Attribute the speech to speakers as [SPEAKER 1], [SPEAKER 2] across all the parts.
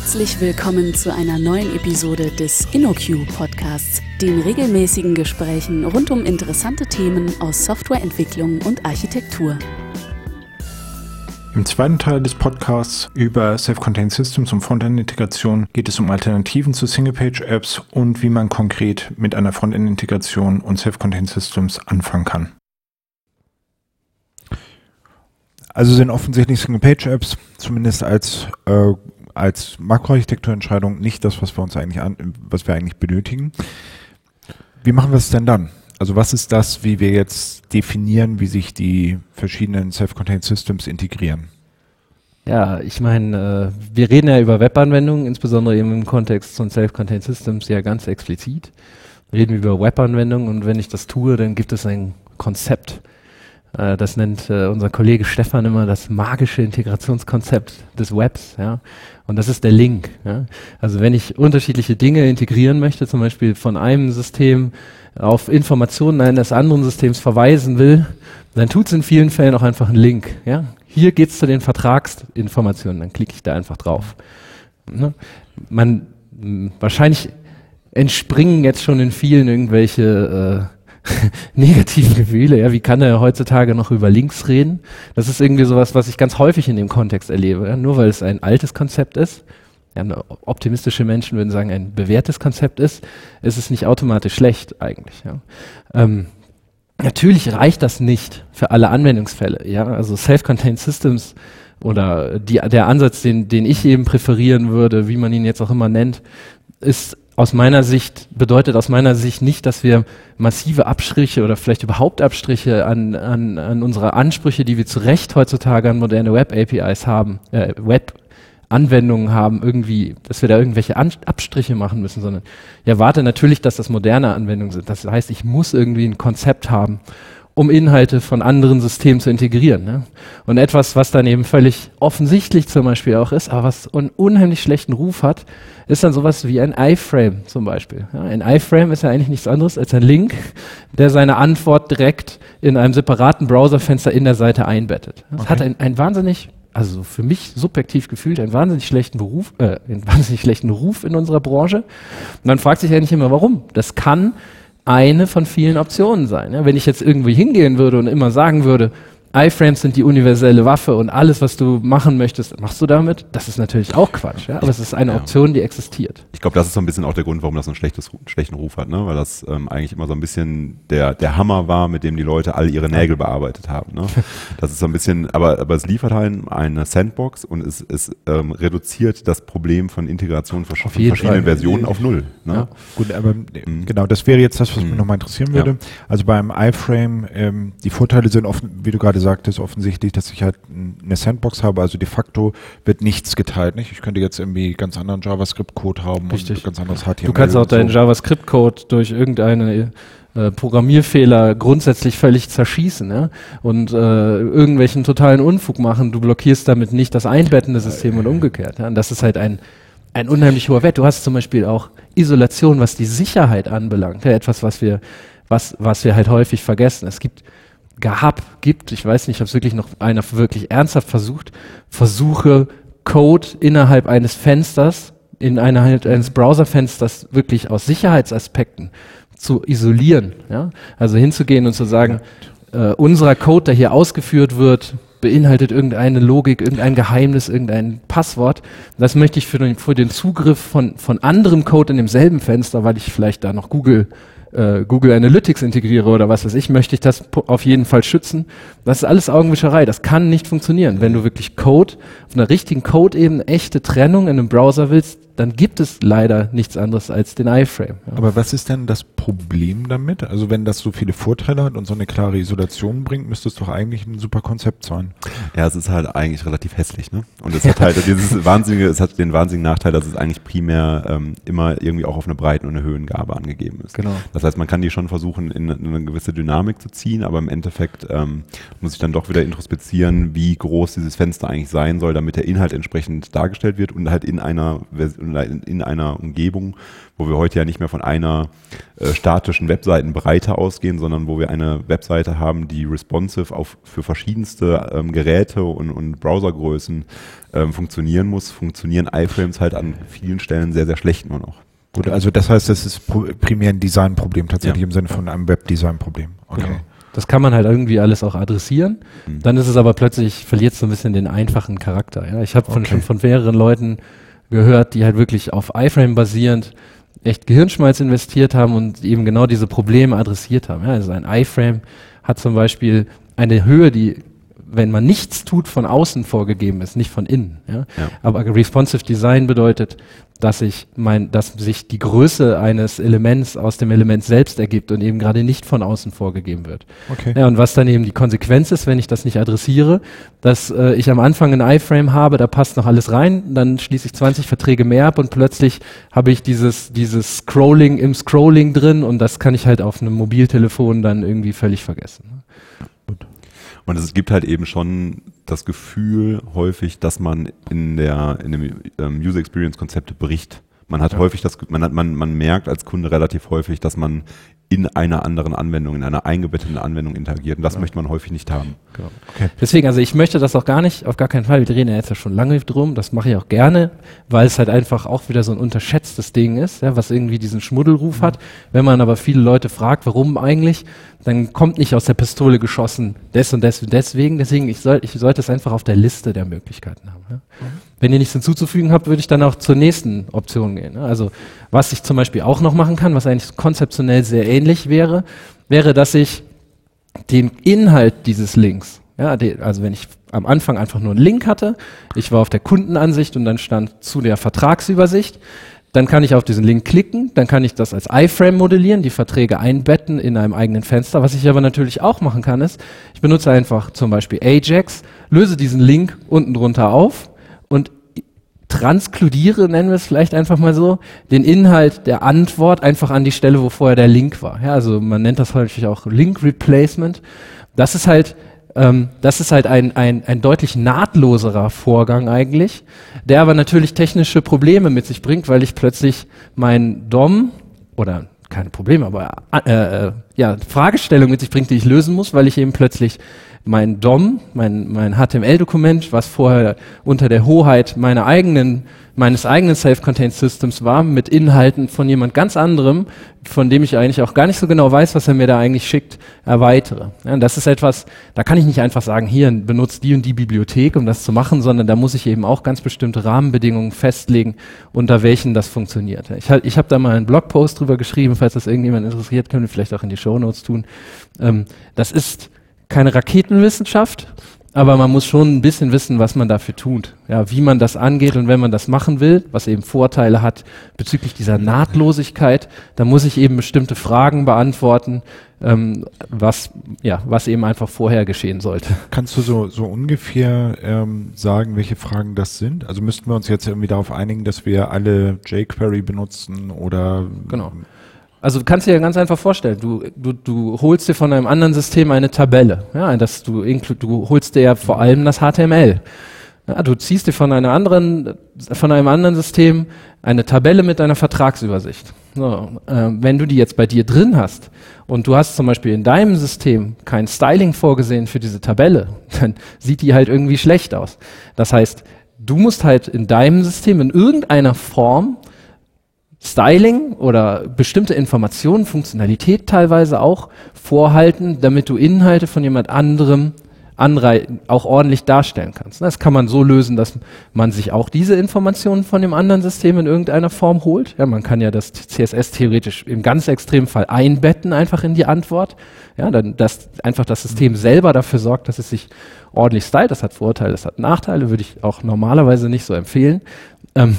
[SPEAKER 1] Herzlich willkommen zu einer neuen Episode des InnoQ Podcasts, den regelmäßigen Gesprächen rund um interessante Themen aus Softwareentwicklung und Architektur.
[SPEAKER 2] Im zweiten Teil des Podcasts über Self-Contained Systems und Frontend-Integration geht es um Alternativen zu Single-Page-Apps und wie man konkret mit einer Frontend-Integration und Self-Contained Systems anfangen kann. Also sind offensichtlich Single-Page-Apps, zumindest als, äh, als Makroarchitekturentscheidung, nicht das, was wir uns eigentlich an, was wir eigentlich benötigen. Wie machen wir es denn dann? Also was ist das, wie wir jetzt definieren, wie sich die verschiedenen Self-Contained Systems integrieren?
[SPEAKER 3] Ja, ich meine, äh, wir reden ja über Webanwendungen, insbesondere eben im Kontext von Self-Contained Systems ja ganz explizit. Reden wir über Webanwendungen und wenn ich das tue, dann gibt es ein Konzept. Äh, das nennt äh, unser Kollege Stefan immer das magische Integrationskonzept des Webs. Ja? Und das ist der Link. Ja? Also wenn ich unterschiedliche Dinge integrieren möchte, zum Beispiel von einem System auf Informationen eines anderen Systems verweisen will, dann tut es in vielen Fällen auch einfach einen Link. Ja? Hier geht es zu den Vertragsinformationen, dann klicke ich da einfach drauf. Ne? Man, wahrscheinlich entspringen jetzt schon in vielen irgendwelche äh, negativen Gefühle. Ja, wie kann er heutzutage noch über Links reden? Das ist irgendwie sowas, was ich ganz häufig in dem Kontext erlebe. Ja? Nur weil es ein altes Konzept ist, ja, optimistische Menschen würden sagen, ein bewährtes Konzept ist, ist es nicht automatisch schlecht eigentlich. Ja. Ähm, natürlich reicht das nicht für alle Anwendungsfälle. Ja, also Self-Contained Systems oder die, der Ansatz, den, den ich eben präferieren würde, wie man ihn jetzt auch immer nennt, ist aus meiner Sicht, bedeutet aus meiner Sicht nicht, dass wir massive Abstriche oder vielleicht überhaupt Abstriche an, an, an unsere Ansprüche, die wir zu Recht heutzutage an moderne Web-APIs haben, äh, Web Anwendungen haben, irgendwie, dass wir da irgendwelche An Abstriche machen müssen, sondern ich erwarte natürlich, dass das moderne Anwendungen sind. Das heißt, ich muss irgendwie ein Konzept haben, um Inhalte von anderen Systemen zu integrieren. Ne? Und etwas, was dann eben völlig offensichtlich zum Beispiel auch ist, aber was einen unheimlich schlechten Ruf hat, ist dann sowas wie ein iFrame zum Beispiel. Ja, ein iFrame ist ja eigentlich nichts anderes als ein Link, der seine Antwort direkt in einem separaten Browserfenster in der Seite einbettet. Das okay. hat ein, ein wahnsinnig also für mich subjektiv gefühlt einen wahnsinnig schlechten Beruf, äh, einen wahnsinnig schlechten Ruf in unserer Branche. Und dann fragt sich eigentlich immer, warum? Das kann eine von vielen Optionen sein. Ja? Wenn ich jetzt irgendwie hingehen würde und immer sagen würde, iFrames sind die universelle Waffe und alles, was du machen möchtest, machst du damit. Das ist natürlich auch Quatsch, ja? aber es ist eine ja. Option, die existiert.
[SPEAKER 4] Ich glaube, das ist so ein bisschen auch der Grund, warum das einen schlechtes, schlechten Ruf hat, ne? weil das ähm, eigentlich immer so ein bisschen der, der Hammer war, mit dem die Leute all ihre Nägel bearbeitet haben. Ne? Das ist so ein bisschen, aber, aber es liefert halt eine Sandbox und es, es ähm, reduziert das Problem von Integration von verschiedenen Fall. Versionen auf null. Ne? Ja.
[SPEAKER 2] Gut, aber mhm. genau, das wäre jetzt das, was mhm. mich nochmal interessieren würde. Also beim iFrame, ähm, die Vorteile sind offen, wie du gerade gesagt hast, offensichtlich, dass ich halt eine Sandbox habe. Also de facto wird nichts geteilt. Nicht? Ich könnte jetzt irgendwie ganz anderen JavaScript-Code haben
[SPEAKER 3] Richtig. und
[SPEAKER 2] ganz anderes
[SPEAKER 3] HTML. Du kannst auch deinen so. JavaScript-Code durch irgendeine äh, Programmierfehler grundsätzlich völlig zerschießen ja? und äh, irgendwelchen totalen Unfug machen. Du blockierst damit nicht das einbettende System und umgekehrt. Ja? Und das ist halt ein, ein unheimlich hoher Wert. Du hast zum Beispiel auch Isolation, was die Sicherheit anbelangt. Ja? Etwas, was wir, was, was wir halt häufig vergessen. Es gibt gab, gibt, ich weiß nicht, ob es wirklich noch einer wirklich ernsthaft versucht, versuche Code innerhalb eines Fensters, in einer, eines Browserfensters wirklich aus Sicherheitsaspekten zu isolieren. Ja? Also hinzugehen und zu sagen, äh, unserer Code, der hier ausgeführt wird, beinhaltet irgendeine Logik, irgendein Geheimnis, irgendein Passwort. Das möchte ich für den, für den Zugriff von, von anderem Code in demselben Fenster, weil ich vielleicht da noch Google äh, Google Analytics integriere oder was weiß ich, möchte ich das auf jeden Fall schützen. Das ist alles Augenwischerei. Das kann nicht funktionieren. Wenn du wirklich Code, auf einer richtigen Code-Ebene echte Trennung in einem Browser willst, dann gibt es leider nichts anderes als den iFrame.
[SPEAKER 2] Ja. Aber was ist denn das Problem damit? Also wenn das so viele Vorteile hat und so eine klare Isolation bringt, müsste es doch eigentlich ein super Konzept sein.
[SPEAKER 4] Ja, es ist halt eigentlich relativ hässlich, ne? Und es hat halt dieses wahnsinnige, es hat den wahnsinnigen Nachteil, dass es eigentlich primär ähm, immer irgendwie auch auf eine Breiten- und eine Höhengabe angegeben ist.
[SPEAKER 3] Genau.
[SPEAKER 4] Das heißt, man kann die schon versuchen, in, in eine gewisse Dynamik zu ziehen, aber im Endeffekt ähm, muss ich dann doch wieder introspizieren, wie groß dieses Fenster eigentlich sein soll, damit der Inhalt entsprechend dargestellt wird und halt in einer Version in, in einer Umgebung, wo wir heute ja nicht mehr von einer äh, statischen Webseitenbreite ausgehen, sondern wo wir eine Webseite haben, die responsive auf für verschiedenste ähm, Geräte und, und Browsergrößen ähm, funktionieren muss, funktionieren iFrames halt an vielen Stellen sehr, sehr schlecht nur noch.
[SPEAKER 2] Gut, also das heißt, das ist primär ein Designproblem, tatsächlich ja. im Sinne von einem Webdesign-Problem.
[SPEAKER 3] Okay. Genau. Das kann man halt irgendwie alles auch adressieren. Mhm. Dann ist es aber plötzlich, verliert es so ein bisschen den einfachen Charakter. Ja? Ich habe von, okay. schon von mehreren Leuten gehört, die halt wirklich auf iFrame basierend echt Gehirnschmalz investiert haben und eben genau diese Probleme adressiert haben. Ja, also ein iFrame hat zum Beispiel eine Höhe, die, wenn man nichts tut, von außen vorgegeben ist, nicht von innen. Ja? ja. Aber responsive Design bedeutet, dass ich mein, dass sich die Größe eines Elements aus dem Element selbst ergibt und eben gerade nicht von außen vorgegeben wird. Okay. Ja, und was dann eben die Konsequenz ist, wenn ich das nicht adressiere, dass äh, ich am Anfang ein iFrame habe, da passt noch alles rein, dann schließe ich 20 Verträge mehr ab und plötzlich habe ich dieses, dieses Scrolling im Scrolling drin und das kann ich halt auf einem Mobiltelefon dann irgendwie völlig vergessen.
[SPEAKER 4] Und es gibt halt eben schon das Gefühl häufig, dass man in der in dem ähm, User Experience Konzept bricht. Man hat ja. häufig das, man hat, man, man merkt als Kunde relativ häufig, dass man in einer anderen Anwendung, in einer eingebetteten Anwendung interagiert. Und das ja. möchte man häufig nicht haben.
[SPEAKER 3] Genau. Okay. Deswegen, also ich möchte das auch gar nicht, auf gar keinen Fall. Wir reden ja jetzt ja schon lange drum. Das mache ich auch gerne, weil es halt einfach auch wieder so ein unterschätztes Ding ist, ja, was irgendwie diesen Schmuddelruf mhm. hat. Wenn man aber viele Leute fragt, warum eigentlich, dann kommt nicht aus der Pistole geschossen, des und des und deswegen. Deswegen, ich, soll, ich sollte es einfach auf der Liste der Möglichkeiten haben. Ja. Mhm. Wenn ihr nichts hinzuzufügen habt, würde ich dann auch zur nächsten Option gehen. Ne? Also was ich zum Beispiel auch noch machen kann, was eigentlich konzeptionell sehr ähnlich wäre, wäre, dass ich den Inhalt dieses Links, ja, also wenn ich am Anfang einfach nur einen Link hatte, ich war auf der Kundenansicht und dann stand zu der Vertragsübersicht, dann kann ich auf diesen Link klicken, dann kann ich das als iFrame modellieren, die Verträge einbetten in einem eigenen Fenster. Was ich aber natürlich auch machen kann, ist, ich benutze einfach zum Beispiel Ajax, löse diesen Link unten drunter auf transkludiere, nennen wir es vielleicht einfach mal so, den Inhalt der Antwort einfach an die Stelle, wo vorher der Link war. Ja, also man nennt das häufig auch Link Replacement. Das ist halt, ähm, das ist halt ein, ein, ein deutlich nahtloserer Vorgang eigentlich, der aber natürlich technische Probleme mit sich bringt, weil ich plötzlich mein DOM oder keine Probleme, aber äh, äh, ja, Fragestellung mit sich bringt, die ich lösen muss, weil ich eben plötzlich mein DOM, mein, mein HTML-Dokument, was vorher unter der Hoheit meiner eigenen, meines eigenen Self-Contained Systems war, mit Inhalten von jemand ganz anderem, von dem ich eigentlich auch gar nicht so genau weiß, was er mir da eigentlich schickt, erweitere. Ja, das ist etwas, da kann ich nicht einfach sagen, hier benutzt die und die Bibliothek, um das zu machen, sondern da muss ich eben auch ganz bestimmte Rahmenbedingungen festlegen, unter welchen das funktioniert. Ich, ich habe da mal einen Blogpost drüber geschrieben, falls das irgendjemand interessiert, können wir vielleicht auch in die Show Notes tun. Ähm, das ist keine Raketenwissenschaft, aber man muss schon ein bisschen wissen, was man dafür tut, ja, wie man das angeht und wenn man das machen will, was eben Vorteile hat bezüglich dieser Nahtlosigkeit, dann muss ich eben bestimmte Fragen beantworten, ähm, was ja, was eben einfach vorher geschehen sollte.
[SPEAKER 2] Kannst du so so ungefähr ähm, sagen, welche Fragen das sind? Also müssten wir uns jetzt irgendwie darauf einigen, dass wir alle jQuery benutzen oder
[SPEAKER 3] genau. Also du kannst dir ja ganz einfach vorstellen, du, du, du holst dir von einem anderen System eine Tabelle. Ja, das du, du holst dir ja vor allem das HTML. Ja, du ziehst dir von einer anderen, von einem anderen System eine Tabelle mit einer Vertragsübersicht. So, äh, wenn du die jetzt bei dir drin hast und du hast zum Beispiel in deinem System kein Styling vorgesehen für diese Tabelle, dann sieht die halt irgendwie schlecht aus. Das heißt, du musst halt in deinem System in irgendeiner Form Styling oder bestimmte Informationen, Funktionalität teilweise auch vorhalten, damit du Inhalte von jemand anderem auch ordentlich darstellen kannst. Das kann man so lösen, dass man sich auch diese Informationen von dem anderen System in irgendeiner Form holt. Ja, man kann ja das CSS theoretisch im ganz extremen Fall einbetten einfach in die Antwort. Ja, dann, dass einfach das System selber dafür sorgt, dass es sich ordentlich stylt. Das hat Vorteile, das hat Nachteile, würde ich auch normalerweise nicht so empfehlen. Ähm,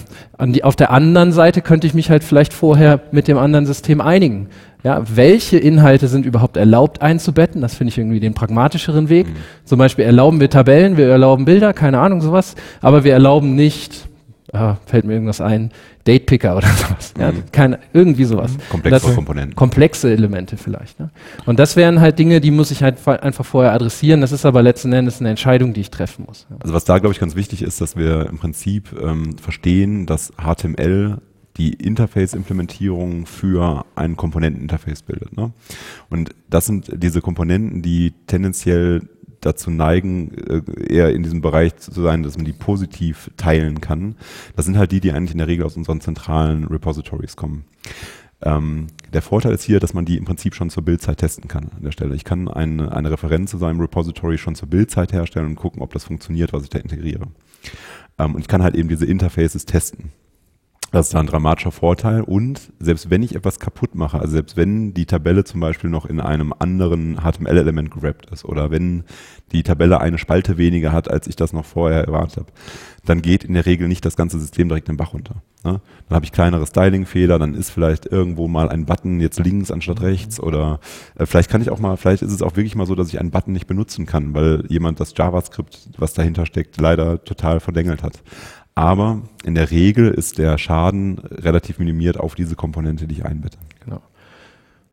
[SPEAKER 3] die, auf der anderen Seite könnte ich mich halt vielleicht vorher mit dem anderen System einigen. Ja, welche Inhalte sind überhaupt erlaubt einzubetten? Das finde ich irgendwie den pragmatischeren Weg. Mhm. Zum Beispiel erlauben wir Tabellen, wir erlauben Bilder, keine Ahnung, sowas, aber wir erlauben nicht äh, fällt mir irgendwas ein, Datepicker oder sowas. Ja,
[SPEAKER 4] Mhm.
[SPEAKER 3] keine, irgendwie sowas.
[SPEAKER 4] Komplexere
[SPEAKER 3] Das-
[SPEAKER 4] Komponenten.
[SPEAKER 3] Komplexe Elemente vielleicht. Ne? Und das wären halt Dinge, die muss ich halt fa- einfach vorher adressieren. Das ist aber letzten Endes eine Entscheidung, die ich treffen muss. Ja.
[SPEAKER 4] Also was da, glaube ich, ganz wichtig ist, dass wir im Prinzip ähm, verstehen, dass HTML die Interface-Implementierung für ein Komponenteninterface bildet. Ne? Und das sind diese Komponenten, die tendenziell dazu neigen, äh, eher in diesem Bereich zu sein, dass man die positiv teilen kann. Das sind halt die, die eigentlich in der Regel aus unseren zentralen Repositories kommen. Ähm, der Vorteil ist hier, dass man die im Prinzip schon zur Bildzeit testen kann an der Stelle. Ich kann eine, eine Referenz zu seinem Repository schon zur Bildzeit herstellen und gucken, ob das funktioniert, was ich da integriere. Ähm, und ich kann halt eben diese Interfaces testen. Das ist da ein dramatischer Vorteil. Und selbst wenn ich etwas kaputt mache, also selbst wenn die Tabelle zum Beispiel noch in einem anderen HTML-Element gewrappt ist oder wenn die Tabelle eine Spalte weniger hat, als ich das noch vorher erwartet habe, dann geht in der Regel nicht das ganze System direkt den Bach runter. Ne? Dann habe ich kleinere Styling-Fehler, dann ist vielleicht irgendwo mal ein Button jetzt links anstatt rechts oder äh, vielleicht kann ich auch mal, vielleicht ist es auch wirklich mal so, dass ich einen Button nicht benutzen kann, weil jemand das JavaScript, was dahinter steckt, leider total verdengelt hat. Aber in der Regel ist der Schaden relativ minimiert auf diese Komponente, die ich einbette.
[SPEAKER 3] Genau.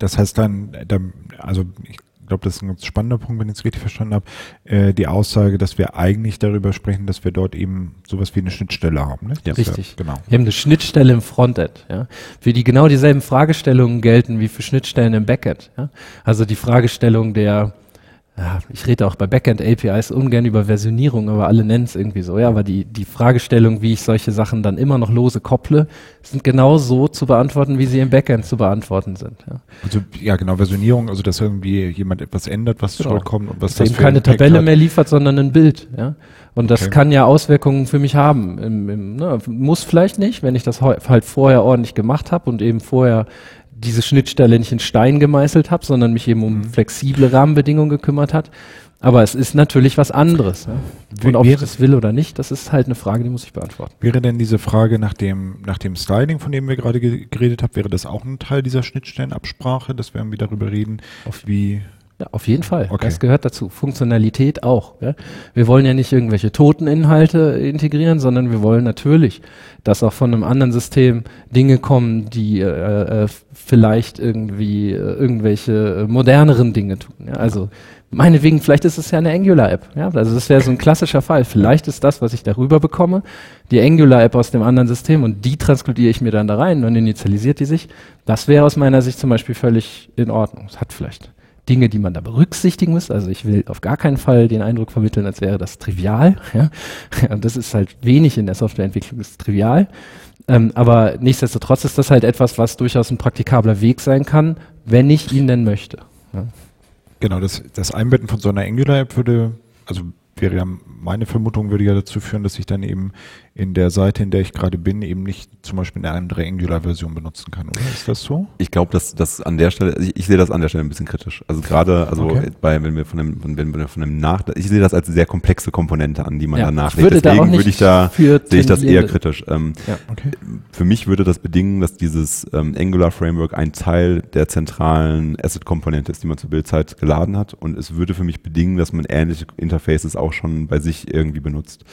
[SPEAKER 2] Das heißt dann, dann also ich glaube, das ist ein ganz spannender Punkt, wenn ich es richtig verstanden habe, äh, die Aussage, dass wir eigentlich darüber sprechen, dass wir dort eben sowas wie eine Schnittstelle haben. Ne?
[SPEAKER 4] Ja.
[SPEAKER 3] Richtig.
[SPEAKER 2] genau.
[SPEAKER 3] Wir haben eine Schnittstelle im Frontend, ja, für die genau dieselben Fragestellungen gelten wie für Schnittstellen im Backend. Ja. Also die Fragestellung der, ja, ich rede auch bei Backend-APIs ungern über Versionierung, aber alle nennen es irgendwie so, ja, aber die, die Fragestellung, wie ich solche Sachen dann immer noch lose kopple, sind genau so zu beantworten, wie sie im Backend zu beantworten sind. Ja.
[SPEAKER 2] Also ja genau, Versionierung, also dass irgendwie jemand etwas ändert, was
[SPEAKER 3] Genau.
[SPEAKER 2] zurückkommt und was
[SPEAKER 3] dass er eben keine
[SPEAKER 2] Impact
[SPEAKER 3] Tabelle
[SPEAKER 2] hat.
[SPEAKER 3] mehr liefert, sondern ein Bild. Ja? Und das
[SPEAKER 2] Okay.
[SPEAKER 3] kann ja Auswirkungen für mich haben. Im, im, ne, muss vielleicht nicht, wenn ich das halt vorher ordentlich gemacht habe und eben vorher diese Schnittstelle nicht in Stein gemeißelt habe, sondern mich eben
[SPEAKER 2] Mhm.
[SPEAKER 3] um flexible Rahmenbedingungen gekümmert hat. Aber es ist natürlich was anderes. Ja? Und ob ich das will oder nicht, das ist halt eine Frage, die muss ich beantworten.
[SPEAKER 2] Wäre denn diese Frage nach dem, nach dem Styling, von dem wir gerade ge geredet haben, wäre das auch ein Teil dieser Schnittstellenabsprache, dass wir irgendwie darüber reden, wie
[SPEAKER 3] Ja, auf jeden Fall.
[SPEAKER 2] Okay.
[SPEAKER 3] Das gehört dazu. Funktionalität auch. Ja? Wir wollen ja nicht irgendwelche toten Inhalte integrieren, sondern wir wollen natürlich, dass auch von einem anderen System Dinge kommen, die äh, äh, vielleicht irgendwie äh, irgendwelche äh, moderneren Dinge tun. Ja? Also meinetwegen, vielleicht ist es ja eine Angular-App. Ja? Also das wäre so ein klassischer Fall. Vielleicht ist das, was ich darüber bekomme, die Angular-App aus dem anderen System und die transkodiere ich mir dann da rein und initialisiert die sich. Das wäre aus meiner Sicht zum Beispiel völlig in Ordnung. Es hat vielleicht Dinge, die man da berücksichtigen muss. Also ich will auf gar keinen Fall den Eindruck vermitteln, als wäre das trivial. Ja? Und das ist halt wenig in der Softwareentwicklung, ist trivial. Ähm, aber nichtsdestotrotz ist das halt etwas, was durchaus ein praktikabler Weg sein kann, wenn ich ihn denn möchte. Ja?
[SPEAKER 2] Genau, das, das Einbetten von so einer Angular-App würde, also wäre ja meine Vermutung, würde ja dazu führen, dass ich dann eben in der Seite, in der ich gerade bin, eben nicht zum Beispiel eine andere Angular-Version benutzen kann, oder? Ist das so?
[SPEAKER 4] Ich glaube, dass das an der Stelle, ich, ich sehe das an der Stelle ein bisschen kritisch. Also gerade, also
[SPEAKER 2] Okay.
[SPEAKER 4] bei, wenn wir von einem, von- wenn wir von einem Nach, ich sehe das als sehr komplexe Komponente an, die man
[SPEAKER 3] Ja,
[SPEAKER 4] da
[SPEAKER 3] ich
[SPEAKER 4] nachlegt.
[SPEAKER 3] würde da
[SPEAKER 4] Deswegen
[SPEAKER 3] auch nicht
[SPEAKER 4] würde ich da, sehe ich das eher kritisch. Ähm,
[SPEAKER 3] Ja.
[SPEAKER 2] Okay.
[SPEAKER 4] für mich würde das bedingen, dass dieses ähm, Angular Framework ein Teil der zentralen Asset-Komponente ist, die man zur Bildzeit geladen hat. Und es würde für mich bedingen, dass man ähnliche Interfaces auch schon bei sich irgendwie benutzt.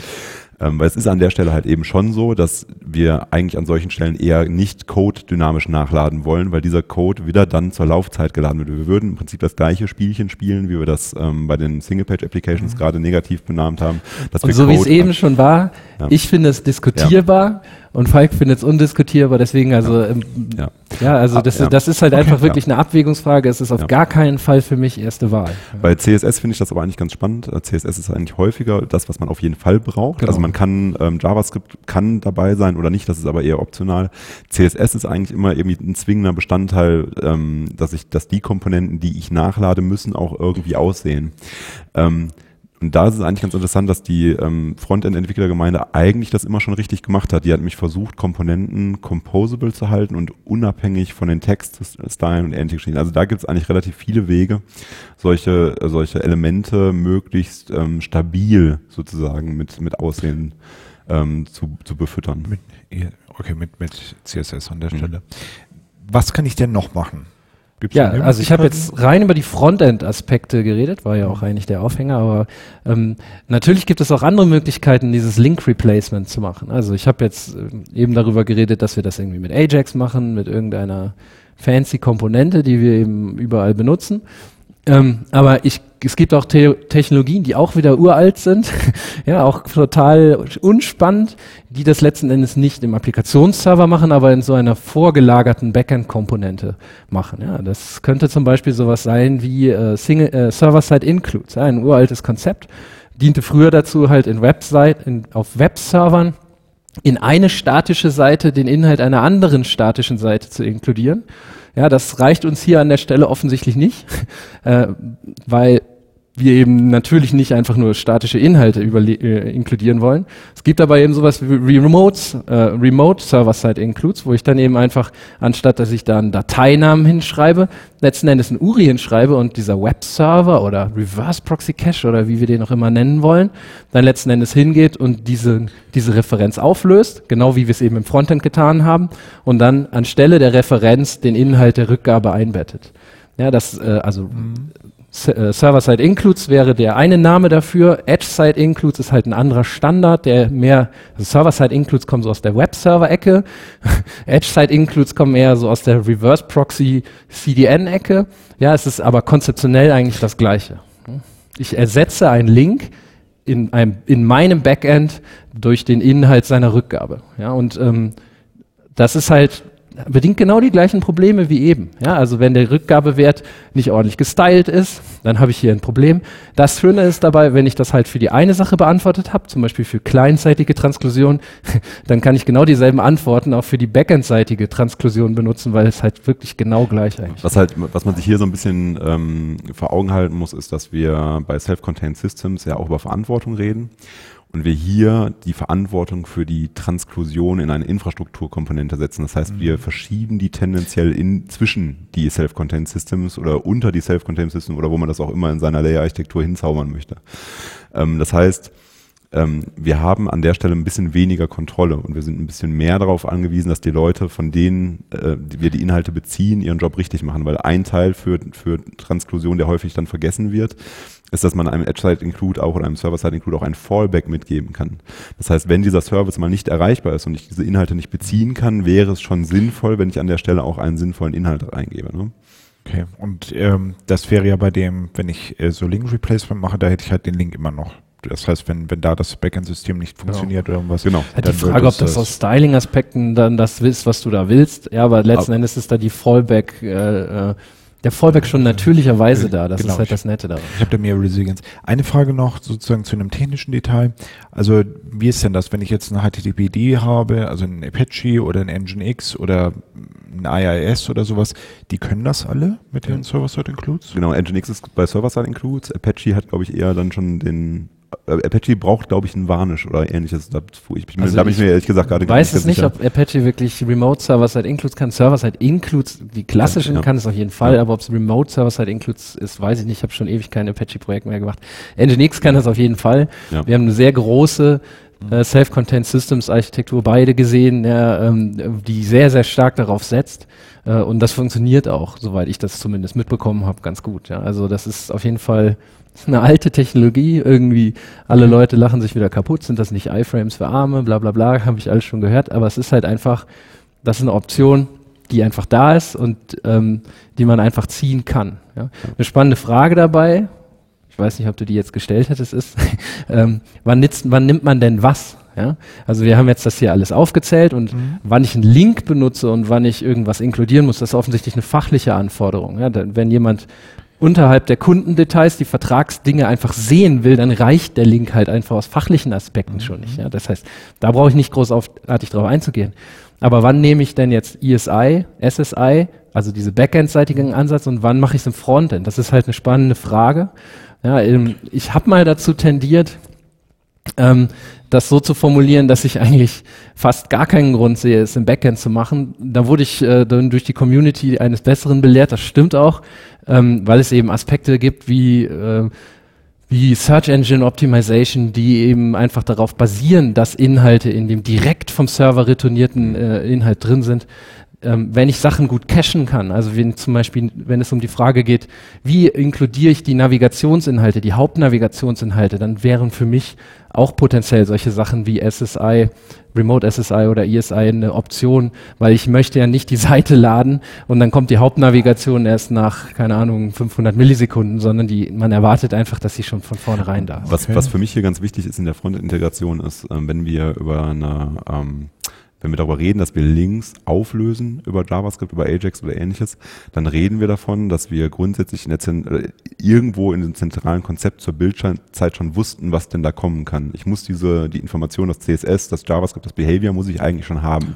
[SPEAKER 4] Ähm, weil es ist an der Stelle halt eben schon so, dass wir eigentlich an solchen Stellen eher nicht Code dynamisch nachladen wollen, weil dieser Code wieder dann zur Laufzeit geladen wird. Wir würden im Prinzip das gleiche Spielchen spielen, wie wir das ähm, bei den Single-Page-Applications gerade negativ benannt haben.
[SPEAKER 3] Und so wie es eben schon war,
[SPEAKER 4] Ja.
[SPEAKER 3] ich finde es diskutierbar und Falk findet es undiskutierbar, deswegen also ähm,
[SPEAKER 4] Ja.
[SPEAKER 3] ja, also das,
[SPEAKER 4] Ja.
[SPEAKER 3] das ist halt einfach wirklich eine Abwägungsfrage. Es ist auf
[SPEAKER 4] Ja.
[SPEAKER 3] gar keinen Fall für mich erste Wahl.
[SPEAKER 4] Bei CSS finde ich das aber eigentlich ganz spannend. Äh, CSS ist eigentlich häufiger das, was man auf jeden Fall braucht.
[SPEAKER 3] Genau.
[SPEAKER 4] Also man kann, ähm, JavaScript kann dabei sein oder nicht, das ist aber eher optional. CSS ist eigentlich immer irgendwie ein zwingender Bestandteil, ähm, dass ich, dass die Komponenten, die ich nachlade, müssen auch irgendwie aussehen. Ähm, und da ist es eigentlich ganz interessant, dass die ähm, Frontend-Entwicklergemeinde eigentlich das immer schon richtig gemacht hat. Die hat mich versucht, Komponenten composable zu halten und unabhängig von den Textstylen und ähnlichen Geschichten. Also da gibt es eigentlich relativ viele Wege, solche, äh, solche Elemente möglichst ähm, stabil sozusagen mit, mit Aussehen ähm, zu, zu befüttern.
[SPEAKER 2] Mit, okay, mit, mit CSS an der
[SPEAKER 4] Mhm.
[SPEAKER 2] Stelle. Was kann ich denn noch machen? Gibt's
[SPEAKER 3] Ja, also ich habe jetzt rein über die Frontend-Aspekte geredet, war ja auch eigentlich der Aufhänger, aber ähm, natürlich gibt es auch andere Möglichkeiten, dieses Link-Replacement zu machen. Also ich habe jetzt ähm, eben darüber geredet, dass wir das irgendwie mit Ajax machen, mit irgendeiner fancy Komponente, die wir eben überall benutzen. Ähm, aber ich, es gibt auch The Technologien, die auch wieder uralt sind, ja, auch total unspannend, die das letzten Endes nicht im Applikationsserver machen, aber in so einer vorgelagerten Backend-Komponente machen. Ja, das könnte zum Beispiel sowas sein wie äh, äh, Server-Side-Includes, ja, ein uraltes Konzept, diente früher dazu halt in Website, in, auf Webservern in eine statische Seite den Inhalt einer anderen statischen Seite zu inkludieren. Ja, das reicht uns hier an der Stelle offensichtlich nicht, äh, weil wir eben natürlich nicht einfach nur statische Inhalte äh, inkludieren wollen. Es gibt aber eben sowas wie Remotes, äh, Remote Server-Side Includes, wo ich dann eben einfach, anstatt dass ich da einen Dateinamen hinschreibe, letzten Endes einen URI hinschreibe und dieser Webserver oder Reverse Proxy Cache oder wie wir den auch immer nennen wollen, dann letzten Endes hingeht und diese, diese Referenz auflöst, genau wie wir es eben im Frontend getan haben, und dann anstelle der Referenz den Inhalt der Rückgabe einbettet. Ja, das, äh, also S- äh, Server-Side Includes wäre der eine Name dafür. Edge-Side Includes ist halt ein anderer Standard, der mehr, also Server-Side Includes kommen so aus der Web-Server-Ecke. Edge-Side Includes kommen eher so aus der Reverse-Proxy CDN-Ecke. Ja, es ist aber konzeptionell eigentlich das Gleiche. Ich ersetze einen Link in, einem, in meinem Backend durch den Inhalt seiner Rückgabe. Ja, und ähm, das ist halt bedingt genau die gleichen Probleme wie eben. Ja, also wenn der Rückgabewert nicht ordentlich gestylt ist, dann habe ich hier ein Problem. Das Schöne ist dabei, wenn ich das halt für die eine Sache beantwortet habe, zum Beispiel für kleinseitige Transklusion, dann kann ich genau dieselben Antworten auch für die backendseitige Transklusion benutzen, weil es halt wirklich genau gleich eigentlich.
[SPEAKER 4] Was halt, was man sich hier so ein bisschen ähm, vor Augen halten muss, ist, dass wir bei Self-Contained Systems ja auch über Verantwortung reden und wir hier die Verantwortung für die Transklusion in eine Infrastrukturkomponente setzen. Das heißt, wir verschieben die tendenziell in zwischen die Self-Contained Systems oder unter die Self-Contained Systems oder wo man das auch immer in seiner Layer-Architektur hinzaubern möchte. Ähm, das heißt, ähm, wir haben an der Stelle ein bisschen weniger Kontrolle und wir sind ein bisschen mehr darauf angewiesen, dass die Leute, von denen äh, die wir die Inhalte beziehen, ihren Job richtig machen. Weil ein Teil für, für Transklusion, der häufig dann vergessen wird, ist, dass man einem Edge-Side-Include auch oder einem Server-Side-Include auch ein Fallback mitgeben kann. Das heißt, wenn dieser Service mal nicht erreichbar ist und ich diese Inhalte nicht beziehen kann, wäre es schon sinnvoll, wenn ich an der Stelle auch einen sinnvollen Inhalt reingebe. Ne?
[SPEAKER 2] Okay, und ähm, das wäre ja bei dem, wenn ich äh, so Link Replacement mache, da hätte ich halt den Link immer noch. Das heißt, wenn, wenn da das Backend-System nicht funktioniert oder irgendwas.
[SPEAKER 4] Genau.
[SPEAKER 3] Halt die Frage, ob das aus Styling-Aspekten dann das willst, was du da willst. Ja, aber letzten
[SPEAKER 4] Aber-
[SPEAKER 3] Endes ist da die Fallback, äh, äh, der Fallback schon natürlicherweise da. Das
[SPEAKER 2] Genau,
[SPEAKER 3] ist halt das Nette daran.
[SPEAKER 2] Ich habe da mehr Resilience. Eine Frage noch sozusagen zu einem technischen Detail. Also wie ist denn das, wenn ich jetzt ein HTTPD habe, also ein Apache oder ein Nginx oder ein IIS oder sowas, die können das alle mit den Server-Side-Includes?
[SPEAKER 4] Genau, Nginx ist bei Server-Side-Includes. Apache hat, glaube ich, eher dann schon den Apache braucht, glaube ich, einen Varnish oder ähnliches. Da, ich, ich,
[SPEAKER 3] Also
[SPEAKER 4] da bin ich mir ehrlich gesagt gerade
[SPEAKER 3] Ich weiß es nicht,
[SPEAKER 4] sicher.
[SPEAKER 3] ob Apache wirklich Remote Server-Side Includes kann. Server-Side Includes, die klassischen
[SPEAKER 4] Ja.
[SPEAKER 3] kann es auf jeden Fall,
[SPEAKER 4] Ja.
[SPEAKER 3] aber ob es Remote Server-Side Includes ist, weiß ich nicht. Ich habe schon ewig kein Apache-Projekt mehr gemacht. Nginx kann das auf jeden Fall.
[SPEAKER 4] Ja.
[SPEAKER 3] Wir haben eine sehr große äh, Self-Contained Systems Architektur beide gesehen, ja, ähm, die sehr, sehr stark darauf setzt. Äh, und das funktioniert auch, soweit ich das zumindest mitbekommen habe, ganz gut. Ja. Also das ist auf jeden Fall eine alte Technologie. Irgendwie alle Leute lachen sich wieder kaputt. Sind das nicht iFrames für Arme? Bla bla bla, habe ich alles schon gehört. Aber es ist halt einfach, das ist eine Option, die einfach da ist und ähm, die man einfach ziehen kann. Ja. Eine spannende Frage dabei, ich weiß nicht, ob du die jetzt gestellt hättest, ist, ähm, wann, nitzt, wann nimmt man denn was? Ja? Also wir haben jetzt das hier alles aufgezählt und wann ich einen Link benutze und wann ich irgendwas inkludieren muss, das ist offensichtlich eine fachliche Anforderung. Ja? Wenn jemand unterhalb der Kundendetails die Vertragsdinge einfach sehen will, dann reicht der Link halt einfach aus fachlichen Aspekten schon nicht. Ja? Das heißt, da brauche ich nicht großartig drauf einzugehen. Aber wann nehme ich denn jetzt ESI, SSI, also diese Backend-seitigen Ansatz und wann mache ich es im Frontend? Das ist halt eine spannende Frage. Ja, ähm, ich habe mal dazu tendiert, ähm, das so zu formulieren, dass ich eigentlich fast gar keinen Grund sehe, es im Backend zu machen. Da wurde ich äh, dann durch die Community eines Besseren belehrt, das stimmt auch, ähm, weil es eben Aspekte gibt wie, äh, wie Search Engine Optimization, die eben einfach darauf basieren, dass Inhalte in dem direkt vom Server retournierten äh, Inhalt drin sind. Ähm, wenn ich Sachen gut cachen kann, also wenn zum Beispiel, wenn es um die Frage geht, wie inkludiere ich die Navigationsinhalte, die Hauptnavigationsinhalte, dann wären für mich auch potenziell solche Sachen wie SSI, Remote SSI oder ESI eine Option, weil ich möchte ja nicht die Seite laden und dann kommt die Hauptnavigation erst nach, keine Ahnung, 500 Millisekunden, sondern die, man erwartet einfach, dass sie schon von vornherein da ist.
[SPEAKER 4] Was, was für mich hier ganz wichtig ist in der Frontintegration ist, ähm, wenn wir über eine ähm, wenn wir darüber reden, dass wir Links auflösen über JavaScript, über Ajax oder ähnliches, dann reden wir davon, dass wir grundsätzlich in der Zent äh, irgendwo in dem zentralen Konzept zur Bildzeit schon wussten, was denn da kommen kann. Ich muss diese, die Information, das CSS, das JavaScript, das Behavior muss ich eigentlich schon haben.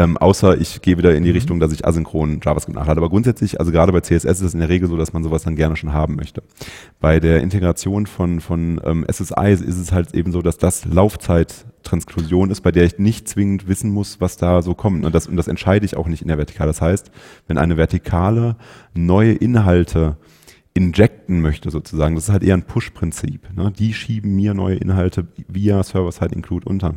[SPEAKER 4] Ähm, außer ich gehe wieder in die mhm. Richtung, dass ich asynchron JavaScript nachlade. Aber grundsätzlich, also gerade bei CSS ist es in der Regel so, dass man sowas dann gerne schon haben möchte. Bei der Integration von, von ähm, SSI ist es halt eben so, dass das Laufzeit-Transklusion ist, bei der ich nicht zwingend wissen muss, was da so kommt. Und das, und das entscheide ich auch nicht in der Vertikale. Das heißt, wenn eine Vertikale neue Inhalte injecten möchte sozusagen. Das ist halt eher ein Push-Prinzip. Ne? Die schieben mir neue Inhalte via Server-Side-Include unter.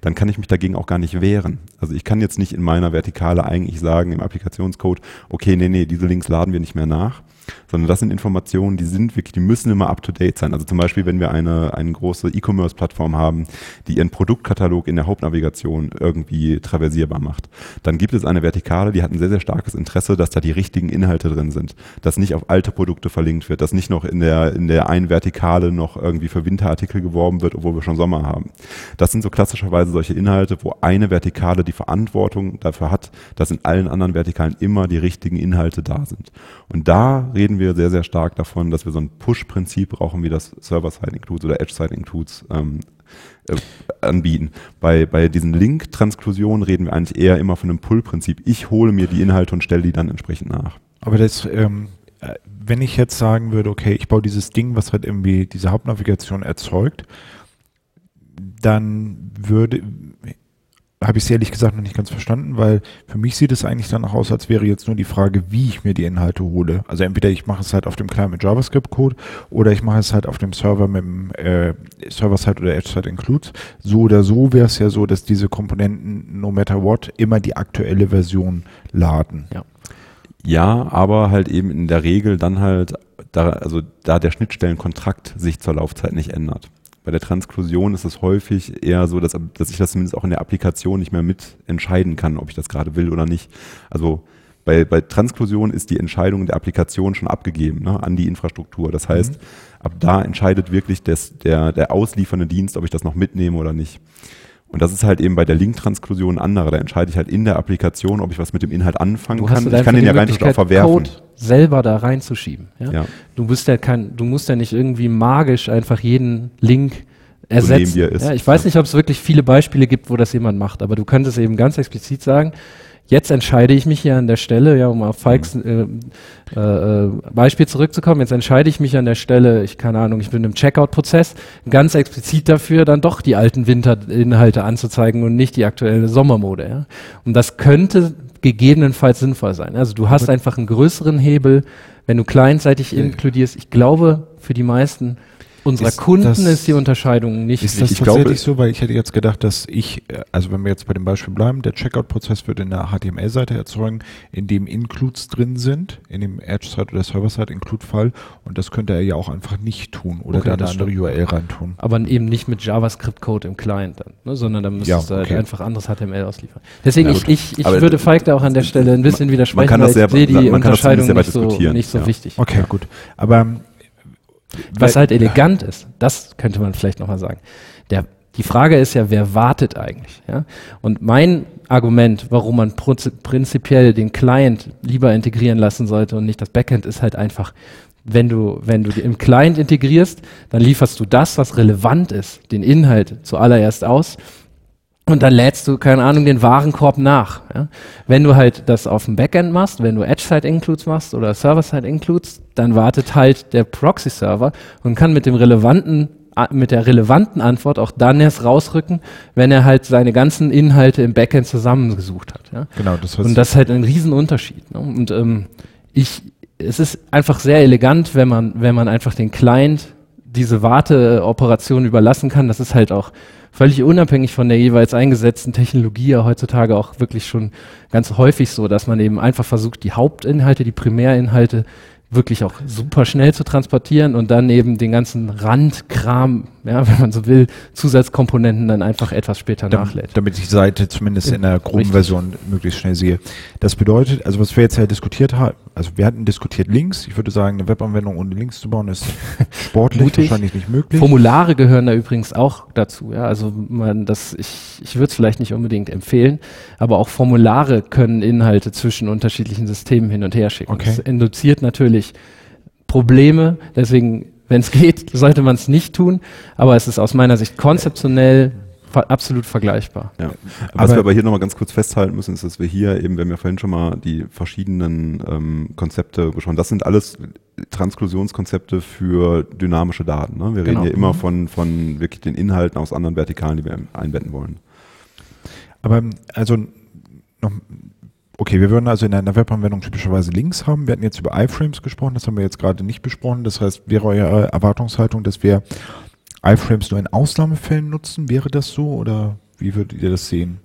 [SPEAKER 4] Dann kann ich mich dagegen auch gar nicht wehren. Also ich kann jetzt nicht in meiner Vertikale eigentlich sagen im Applikationscode, okay, nee, nee, diese Links laden wir nicht mehr nach, sondern das sind Informationen, die sind wirklich, die müssen immer up to date sein. Also zum Beispiel, wenn wir eine, eine große E-Commerce-Plattform haben, die ihren Produktkatalog in der Hauptnavigation irgendwie traversierbar macht, dann gibt es eine Vertikale, die hat ein sehr, sehr starkes Interesse, dass da die richtigen Inhalte drin sind, dass nicht auf alte Produkte verlinkt wird, dass nicht noch in der, in der einen Vertikale noch irgendwie für Winterartikel geworben wird, obwohl wir schon Sommer haben. Das sind so klassischerweise solche Inhalte, wo eine Vertikale die Verantwortung dafür hat, dass in allen anderen Vertikalen immer die richtigen Inhalte da sind. Und da reden wir sehr, sehr stark davon, dass wir so ein Push-Prinzip brauchen, wie das Server-Side-Includes oder Edge-Side-Includes ähm, äh, anbieten. Bei, bei diesen Link-Transklusionen reden wir eigentlich eher immer von einem Pull-Prinzip. Ich hole mir die Inhalte und stelle die dann entsprechend nach.
[SPEAKER 2] Aber das, ähm, äh, wenn ich jetzt sagen würde, okay, ich baue dieses Ding, was halt irgendwie diese Hauptnavigation erzeugt, dann würde habe ich es ehrlich gesagt noch nicht ganz verstanden, weil für mich sieht es eigentlich danach aus, als wäre jetzt nur die Frage, wie ich mir die Inhalte hole. Also entweder ich mache es halt auf dem Client mit JavaScript-Code oder ich mache es halt auf dem Server mit dem äh, Server-Side oder Edge-Side Includes. So oder so wäre es ja so, dass diese Komponenten, no matter what, immer die aktuelle Version laden.
[SPEAKER 4] Ja. Ja, aber halt eben in der Regel dann halt, da, also da der Schnittstellenkontrakt sich zur Laufzeit nicht ändert. Bei der Transklusion ist es häufig eher so, dass, dass ich das zumindest auch in der Applikation nicht mehr mit entscheiden kann, ob ich das gerade will oder nicht. Also bei, bei Transklusion ist die Entscheidung der Applikation schon abgegeben ne, an die Infrastruktur. Das heißt, mhm. ab da entscheidet wirklich des, der, der ausliefernde Dienst, ob ich das noch mitnehme oder nicht. Und das ist halt eben bei der Link-Transklusion andere. Da entscheide ich halt in der Applikation, ob ich was mit dem Inhalt anfangen
[SPEAKER 3] du
[SPEAKER 4] kann.
[SPEAKER 3] Ich kann den ja rein auch verwerfen. Code selber da reinzuschieben. Ja? ja? Du bist ja kein, du musst ja nicht irgendwie magisch einfach jeden Link ersetzen. So ja, ich weiß nicht, ob es wirklich viele Beispiele gibt, wo das jemand macht, aber du könntest eben ganz explizit sagen, Jetzt entscheide ich mich hier an der Stelle, ja, um auf Falks mhm. äh, äh, Beispiel zurückzukommen, jetzt entscheide ich mich an der Stelle, ich keine Ahnung, ich bin im Checkout-Prozess, ganz explizit dafür, dann doch die alten Winterinhalte anzuzeigen und nicht die aktuelle Sommermode. Ja. Und das könnte gegebenenfalls sinnvoll sein. Also du hast einfach einen größeren Hebel, wenn du clientseitig inkludierst. Ich glaube, für die meisten unserer ist Kunden das, ist die Unterscheidung nicht.
[SPEAKER 2] Ist das ich tatsächlich glaube, so, weil ich hätte jetzt gedacht, dass ich, äh, also wenn wir jetzt bei dem Beispiel bleiben, der Checkout-Prozess wird in der HTML-Seite erzeugen, in dem Includes drin sind, in dem Edge-Side oder Server-Side-Include-Fall und das könnte er ja auch einfach nicht tun oder okay, da eine andere URL reintun.
[SPEAKER 3] Aber eben nicht mit JavaScript-Code im Client dann, ne, sondern da müsstest ja, okay. du halt einfach anderes HTML ausliefern. Deswegen, ja, ich, ich, ich würde Falk da auch an der Stelle ein bisschen widersprechen, man
[SPEAKER 4] kann das sehr,
[SPEAKER 3] ich sehe die Unterscheidung nicht so, nicht so
[SPEAKER 4] ja.
[SPEAKER 3] wichtig.
[SPEAKER 2] Okay, gut. Aber
[SPEAKER 3] was halt elegant ist, das könnte man vielleicht nochmal sagen. Der, die Frage ist ja, wer wartet eigentlich? Ja? Und mein Argument, warum man prinzipiell den Client lieber integrieren lassen sollte und nicht das Backend, ist halt einfach, wenn du, wenn du im Client integrierst, dann lieferst du das, was relevant ist, den Inhalt zuallererst aus und dann lädst du, keine Ahnung, den Warenkorb nach. Ja? Wenn du halt das auf dem Backend machst, wenn du Edge-Side-Includes machst oder Server-Side-Includes, dann wartet halt der Proxy-Server und kann mit dem relevanten mit der relevanten Antwort auch dann erst rausrücken, wenn er halt seine ganzen Inhalte im Backend zusammengesucht hat. Ja?
[SPEAKER 2] Genau, das
[SPEAKER 3] Und das ist halt ein Riesenunterschied. Ne? Und ähm, ich, es ist einfach sehr elegant, wenn man, wenn man einfach den Client diese Warteoperation überlassen kann. Das ist halt auch völlig unabhängig von der jeweils eingesetzten Technologie ja heutzutage auch wirklich schon ganz häufig so, dass man eben einfach versucht, die Hauptinhalte, die Primärinhalte wirklich auch super schnell zu transportieren und dann eben den ganzen Randkram, ja, wenn man so will, Zusatzkomponenten dann einfach etwas später
[SPEAKER 2] Dam
[SPEAKER 3] nachlädt.
[SPEAKER 2] Damit ich die Seite zumindest in der groben
[SPEAKER 3] Richtig.
[SPEAKER 2] Version möglichst schnell sehe. Das bedeutet, also was wir jetzt ja diskutiert haben, also wir hatten diskutiert Links. Ich würde sagen, eine Webanwendung ohne Links zu bauen ist sportlich
[SPEAKER 3] Mutig.
[SPEAKER 2] wahrscheinlich nicht möglich.
[SPEAKER 3] Formulare gehören da übrigens auch dazu. Ja? Also man, das, ich, ich würde es vielleicht nicht unbedingt empfehlen, aber auch Formulare können Inhalte zwischen unterschiedlichen Systemen hin und her schicken.
[SPEAKER 2] Okay.
[SPEAKER 3] Das induziert natürlich Probleme, deswegen, wenn es geht, sollte man es nicht tun, aber es ist aus meiner Sicht konzeptionell absolut vergleichbar.
[SPEAKER 4] Ja.
[SPEAKER 2] Aber-
[SPEAKER 4] Was wir aber hier nochmal ganz kurz festhalten müssen, ist, dass wir hier eben, wir haben ja vorhin schon mal die verschiedenen ähm, Konzepte besprochen. Das sind alles Transklusionskonzepte für dynamische Daten. Ne? Wir
[SPEAKER 3] Genau.
[SPEAKER 4] reden hier immer von, von wirklich den Inhalten aus anderen Vertikalen, die wir einbetten wollen.
[SPEAKER 2] Aber also noch, okay, wir würden also in einer Webanwendung typischerweise Links haben. Wir hatten jetzt über iFrames gesprochen, das haben wir jetzt gerade nicht besprochen. Das heißt, wäre eure Erwartungshaltung, dass wir iFrames nur in Ausnahmefällen nutzen? Wäre das so oder wie würdet ihr das sehen?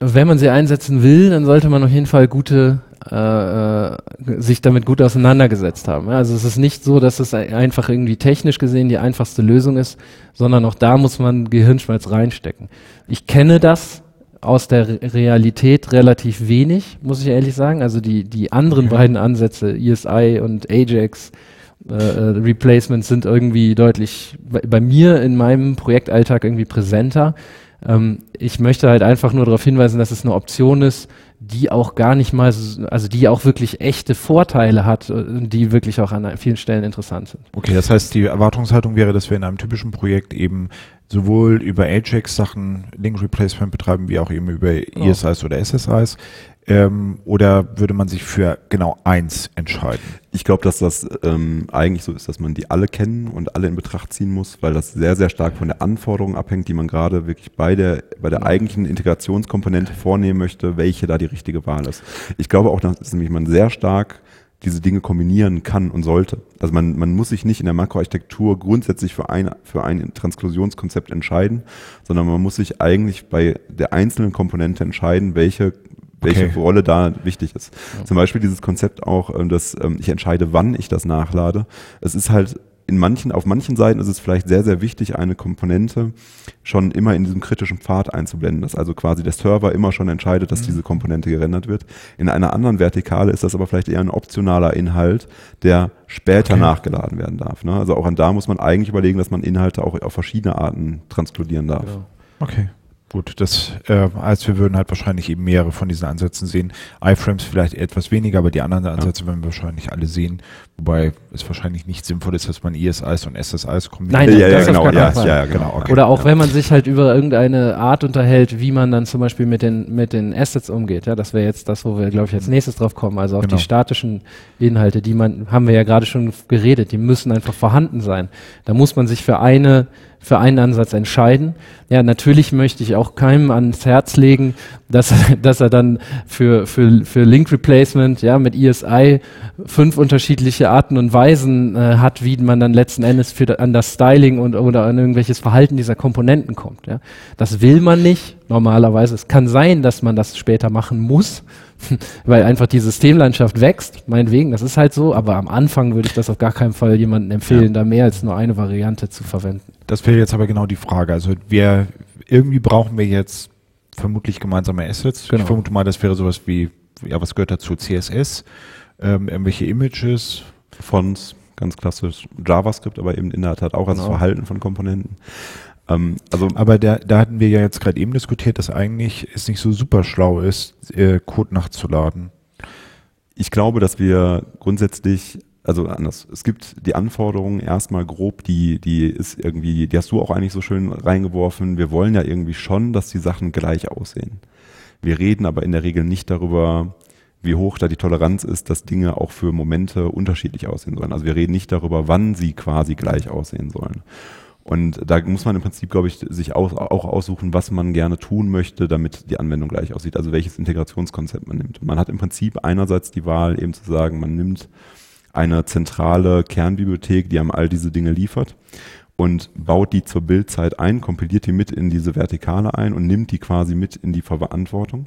[SPEAKER 3] Wenn man sie einsetzen will, dann sollte man auf jeden Fall gute, äh, äh, sich damit gut auseinandergesetzt haben. Also es ist nicht so, dass es ein- einfach irgendwie technisch gesehen die einfachste Lösung ist, sondern auch da muss man Gehirnschmalz reinstecken. Ich kenne das aus der Re- Realität relativ wenig, muss ich ehrlich sagen. Also die, die anderen beiden Ansätze, ESI und Ajax, äh, äh, Replacements sind irgendwie deutlich bei, bei mir in meinem Projektalltag irgendwie präsenter. Ähm, ich möchte halt einfach nur darauf hinweisen, dass es eine Option ist, die auch gar nicht mal, so, also die auch wirklich echte Vorteile hat, äh, die wirklich auch an vielen Stellen interessant sind.
[SPEAKER 2] Okay, das heißt, die Erwartungshaltung wäre, dass wir in einem typischen Projekt eben sowohl über Ajax Sachen Link Replacement betreiben, wie auch eben über ESIs oder SSIs. Ähm, oder würde man sich für genau eins entscheiden?
[SPEAKER 4] Ich glaube, dass das ähm, eigentlich so ist, dass man die alle kennen und alle in Betracht ziehen muss, weil das sehr, sehr stark von der Anforderung abhängt, die man gerade wirklich bei der, bei der eigentlichen Integrationskomponente vornehmen möchte, welche da die richtige Wahl ist. Ich glaube auch, dass nämlich man sehr stark diese Dinge kombinieren kann und sollte. Also man, man muss sich nicht in der Makroarchitektur grundsätzlich für ein, für ein Transklusionskonzept entscheiden, sondern man muss sich eigentlich bei der einzelnen Komponente entscheiden, welche welche
[SPEAKER 2] Okay.
[SPEAKER 4] Rolle da wichtig ist. Zum Beispiel dieses Konzept auch, ähm, dass ähm, ich entscheide, wann ich das nachlade. Es ist halt in manchen, auf manchen Seiten ist es vielleicht sehr, sehr wichtig, eine Komponente schon immer in diesem kritischen Pfad einzublenden, dass also quasi der Server immer schon entscheidet, dass diese Komponente gerendert wird. In einer anderen Vertikale ist das aber vielleicht eher ein optionaler Inhalt, der später
[SPEAKER 2] Okay.
[SPEAKER 4] nachgeladen werden darf. Ne? Also auch an da muss man eigentlich überlegen, dass man Inhalte auch auf verschiedene Arten transkludieren darf.
[SPEAKER 2] Okay. Gut, das äh, als wir würden halt wahrscheinlich eben mehrere von diesen Ansätzen sehen. iFrames vielleicht etwas weniger, aber die anderen Ansätze werden wir wahrscheinlich alle sehen. Wobei es wahrscheinlich nicht sinnvoll ist, dass man ESIs und SSIs kombiniert.
[SPEAKER 3] Nein,
[SPEAKER 4] Ja, ja,
[SPEAKER 3] das auf
[SPEAKER 4] genau, ja,
[SPEAKER 3] Fall.
[SPEAKER 4] ja, ja, genau.
[SPEAKER 2] Okay.
[SPEAKER 3] Oder auch wenn man sich halt über irgendeine Art unterhält, wie man dann zum Beispiel mit den, mit den Assets umgeht. Ja, das wäre jetzt das, wo wir, glaube ich, als nächstes drauf kommen. Also auch
[SPEAKER 2] Genau.
[SPEAKER 3] die statischen Inhalte, die man, haben wir ja gerade schon geredet, die müssen einfach vorhanden sein. Da muss man sich für eine, für einen Ansatz entscheiden. Ja, natürlich möchte ich auch keinem ans Herz legen, dass, dass er dann für, für, für Link Replacement, ja, mit ESI fünf unterschiedliche Arten und Weisen äh, hat, wie man dann letzten Endes für, an das Styling und oder an irgendwelches Verhalten dieser Komponenten kommt. Ja. Das will man nicht normalerweise. Es kann sein, dass man das später machen muss, weil einfach die Systemlandschaft wächst, meinetwegen, das ist halt so, aber am Anfang würde ich das auf gar keinen Fall jemandem empfehlen, da mehr als nur eine Variante zu verwenden.
[SPEAKER 2] Das wäre jetzt aber genau die Frage. Also wir irgendwie brauchen wir jetzt vermutlich gemeinsame Assets.
[SPEAKER 3] Genau.
[SPEAKER 2] Ich vermute mal, das wäre sowas wie, ja, was gehört dazu? CSS, ähm, irgendwelche Images.
[SPEAKER 4] Fonts, ganz klassisch JavaScript, aber eben in der Tat auch als
[SPEAKER 3] Genau.
[SPEAKER 4] Verhalten von Komponenten. Ähm, also
[SPEAKER 2] Aber der, da hatten wir ja jetzt gerade eben diskutiert, dass eigentlich es nicht so super schlau ist, äh, Code nachzuladen.
[SPEAKER 4] ich glaube, dass wir grundsätzlich, also anders, es gibt die Anforderungen erstmal grob, die, die ist irgendwie, die hast du auch eigentlich so schön reingeworfen. Wir wollen ja irgendwie schon, dass die Sachen gleich aussehen. Wir reden aber in der Regel nicht darüber, wie hoch da die Toleranz ist, dass Dinge auch für Momente unterschiedlich aussehen sollen. Also wir reden nicht darüber, wann sie quasi gleich aussehen sollen. Und da muss man im Prinzip, glaube ich, sich aus, auch aussuchen, was man gerne tun möchte, damit die Anwendung gleich aussieht. Also welches Integrationskonzept man nimmt. Man hat im Prinzip einerseits die Wahl, eben zu sagen, man nimmt eine zentrale Kernbibliothek, die einem all diese Dinge liefert. und baut die zur Bildzeit ein, kompiliert die mit in diese Vertikale ein und nimmt die quasi mit in die Verantwortung.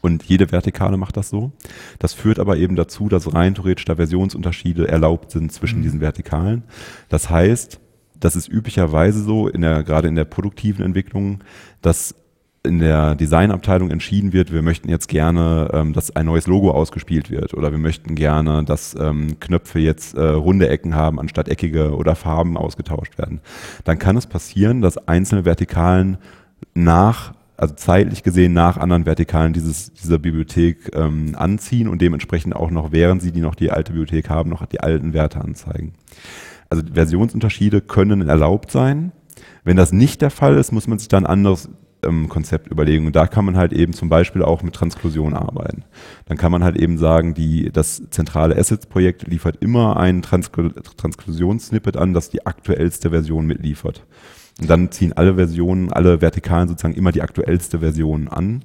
[SPEAKER 4] Und jede Vertikale macht das so. Das führt aber eben dazu, dass rein theoretisch da Versionsunterschiede erlaubt sind zwischen mhm. diesen Vertikalen. Das heißt, das ist üblicherweise so, in der, gerade in der produktiven Entwicklung, dass in der Designabteilung entschieden wird, wir möchten jetzt gerne, ähm, dass ein neues Logo ausgespielt wird oder wir möchten gerne, dass ähm, Knöpfe jetzt äh, runde Ecken haben anstatt eckige oder Farben ausgetauscht werden, dann kann es passieren, dass einzelne Vertikalen nach also zeitlich gesehen nach anderen Vertikalen dieses, dieser Bibliothek ähm, anziehen und dementsprechend auch noch, während sie die noch die alte Bibliothek haben, noch die alten Werte anzeigen. Also Versionsunterschiede können erlaubt sein. Wenn das nicht der Fall ist, muss man sich dann anderes ähm, Konzept überlegen. Und da kann man halt eben zum Beispiel auch mit Transklusion arbeiten. Dann kann man halt eben sagen, die, das zentrale Assets-Projekt liefert immer ein Transkl Transklusionssnippet an, das die aktuellste Version mitliefert. Und dann ziehen alle Versionen, alle Vertikalen sozusagen immer die aktuellste Version an,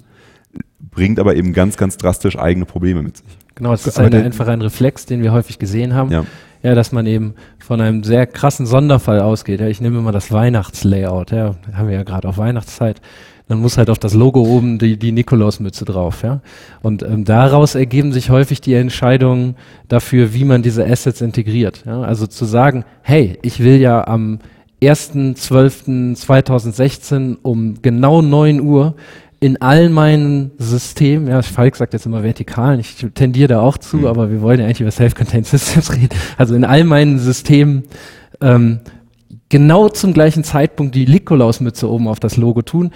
[SPEAKER 4] bringt aber eben ganz, ganz drastisch eigene Probleme mit sich.
[SPEAKER 3] Genau, es ist eine, einfach ein Reflex, den wir häufig gesehen haben. Ja. Ja, dass man eben von einem sehr krassen Sonderfall ausgeht. Ja, ich nehme immer das Weihnachtslayout, ja, haben wir ja gerade auf Weihnachtszeit. Dann muss halt auf das Logo oben die, die Nikolausmütze drauf, ja. Und ähm, daraus ergeben sich häufig die Entscheidungen dafür, wie man diese Assets integriert. Ja? Also zu sagen, hey, ich will ja am 1.12.2016 um genau 9 Uhr in all meinen Systemen, ja, Falk sagt jetzt immer vertikalen, ich tendiere da auch zu, mhm. aber wir wollen ja eigentlich über Self-Contained Systems reden. Also in all meinen Systemen ähm, genau zum gleichen Zeitpunkt die Nikolausmütze oben auf das Logo tun.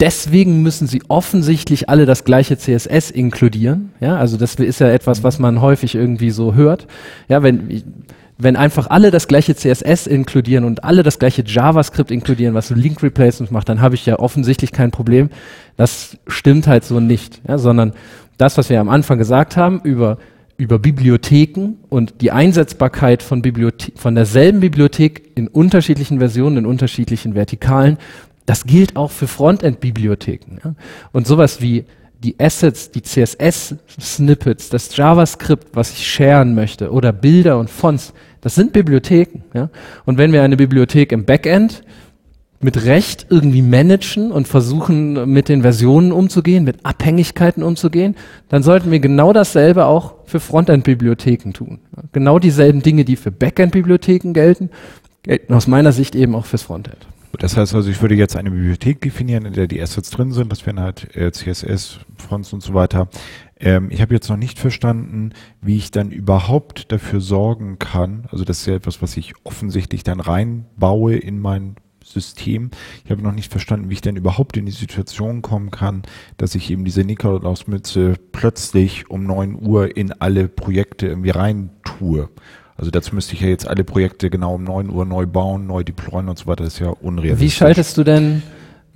[SPEAKER 3] Deswegen müssen sie offensichtlich alle das gleiche CSS inkludieren. Ja, also das ist ja etwas, was man häufig irgendwie so hört. Ja, wenn wenn einfach alle das gleiche CSS inkludieren und alle das gleiche JavaScript inkludieren, was so Link Replacement macht, dann habe ich ja offensichtlich kein Problem. Das stimmt halt so nicht, ja, sondern das, was wir am Anfang gesagt haben über über Bibliotheken und die Einsetzbarkeit von, Bibliothe von derselben Bibliothek in unterschiedlichen Versionen, in unterschiedlichen Vertikalen, das gilt auch für Frontend-Bibliotheken. Ja? Und sowas wie die Assets, die CSS-Snippets, das JavaScript, was ich sharen möchte, oder Bilder und Fonts, das sind Bibliotheken. Ja? Und wenn wir eine Bibliothek im Backend mit Recht irgendwie managen und versuchen, mit den Versionen umzugehen, mit Abhängigkeiten umzugehen, dann sollten wir genau dasselbe auch für Frontend-Bibliotheken tun. Genau dieselben Dinge, die für Backend-Bibliotheken gelten, gelten aus meiner Sicht eben auch fürs Frontend.
[SPEAKER 2] Das heißt also, ich würde jetzt eine Bibliothek definieren, in der die Assets drin sind. Das wären halt äh, CSS, Fonts und so weiter. Ähm, ich habe jetzt noch nicht verstanden, wie ich dann überhaupt dafür sorgen kann. Also das ist ja etwas, was ich offensichtlich dann reinbaue in mein System. Ich habe noch nicht verstanden, wie ich denn überhaupt in die Situation kommen kann, dass ich eben diese Nikolaus-Mütze plötzlich um neun Uhr in alle Projekte irgendwie rein tue. Also dazu müsste ich ja jetzt alle Projekte genau um 9 Uhr neu bauen, neu deployen und so weiter. Das ist ja unrealistisch.
[SPEAKER 3] Wie schaltest du denn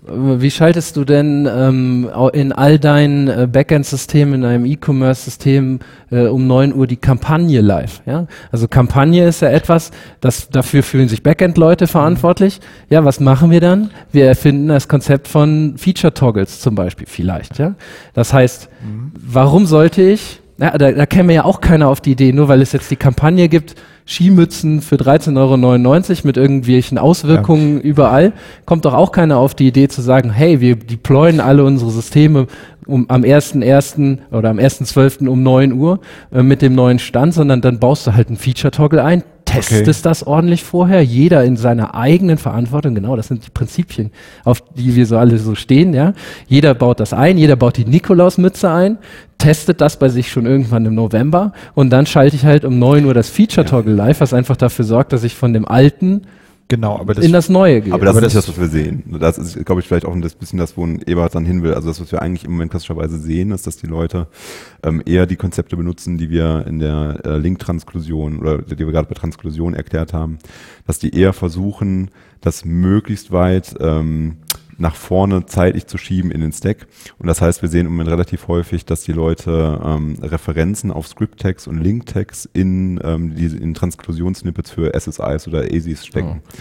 [SPEAKER 3] wie schaltest du denn ähm, in all deinen äh, Backend-Systemen, in einem E-Commerce-System äh, um 9 Uhr die Kampagne live? Ja? Also Kampagne ist ja etwas, das dafür fühlen sich Backend-Leute verantwortlich. Ja, was machen wir dann? Wir erfinden das Konzept von Feature-Toggles zum Beispiel vielleicht. Ja? Das heißt, mhm. warum sollte ich ja, da, da käme ja auch keiner auf die Idee, nur weil es jetzt die Kampagne gibt, Skimützen für 13,99 Euro mit irgendwelchen Auswirkungen ja. überall, kommt doch auch keiner auf die Idee zu sagen, hey, wir deployen alle unsere Systeme um, am 1.1. oder am 1.12. um 9 Uhr äh, mit dem neuen Stand, sondern dann baust du halt einen Feature-Toggle ein, testest okay. das ordentlich vorher, jeder in seiner eigenen Verantwortung, genau, das sind die Prinzipien, auf die wir so alle so stehen, ja. Jeder baut das ein, jeder baut die Nikolausmütze ein, testet das bei sich schon irgendwann im November und dann schalte ich halt um 9 Uhr das Feature-Toggle live, was einfach dafür sorgt, dass ich von dem alten
[SPEAKER 2] Genau, aber
[SPEAKER 3] das in das Neue geht.
[SPEAKER 4] Aber das aber ist das, was wir sehen. Das ist, glaube ich, vielleicht auch ein bisschen das, wo ein Ebert dann hin will. Also das, was wir eigentlich im Moment klassischerweise sehen, ist, dass die Leute ähm, eher die Konzepte benutzen, die wir in der äh, Link-Transklusion oder die wir gerade bei Transklusion erklärt haben, dass die eher versuchen, das möglichst weit ähm, nach vorne zeitlich zu schieben in den Stack. Und das heißt, wir sehen im Moment relativ häufig, dass die Leute ähm, Referenzen auf Script-Tags und Link-Tags in, ähm, die, in Transklusionssnippets für SSIs oder ASIs stecken. Oh.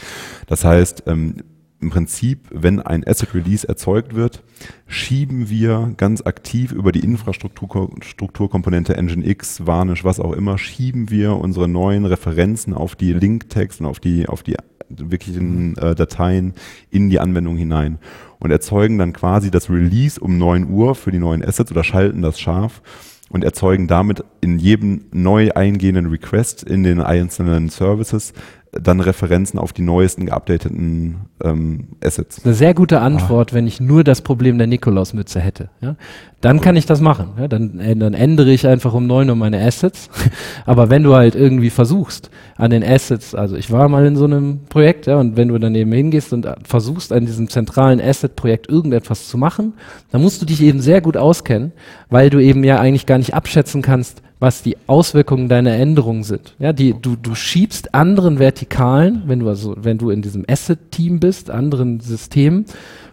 [SPEAKER 4] Das heißt, ähm, im Prinzip, wenn ein Asset Release erzeugt wird, schieben wir ganz aktiv über die Infrastrukturkomponente Nginx, Varnish, was auch immer, schieben wir unsere neuen Referenzen auf die Link-Tags und auf die, auf die wirklichen äh, Dateien in die Anwendung hinein und erzeugen dann quasi das Release um 9 Uhr für die neuen Assets oder schalten das scharf und erzeugen damit in jedem neu eingehenden Request in den einzelnen Services dann Referenzen auf die neuesten geupdateten ähm, Assets.
[SPEAKER 3] Eine sehr gute Antwort, ah. wenn ich nur das Problem der Nikolausmütze hätte. Ja? Dann cool. kann ich das machen. Ja? Dann, äh, dann ändere ich einfach um neun Uhr meine Assets. Aber wenn du halt irgendwie versuchst, an den Assets, also ich war mal in so einem Projekt, ja, und wenn du daneben hingehst und versuchst, an diesem zentralen Asset-Projekt irgendetwas zu machen, dann musst du dich eben sehr gut auskennen, weil du eben ja eigentlich gar nicht abschätzen kannst, was die Auswirkungen deiner Änderungen sind. Ja, die, du, du schiebst anderen Vertikalen, wenn du also, wenn du in diesem Asset-Team bist, anderen Systemen,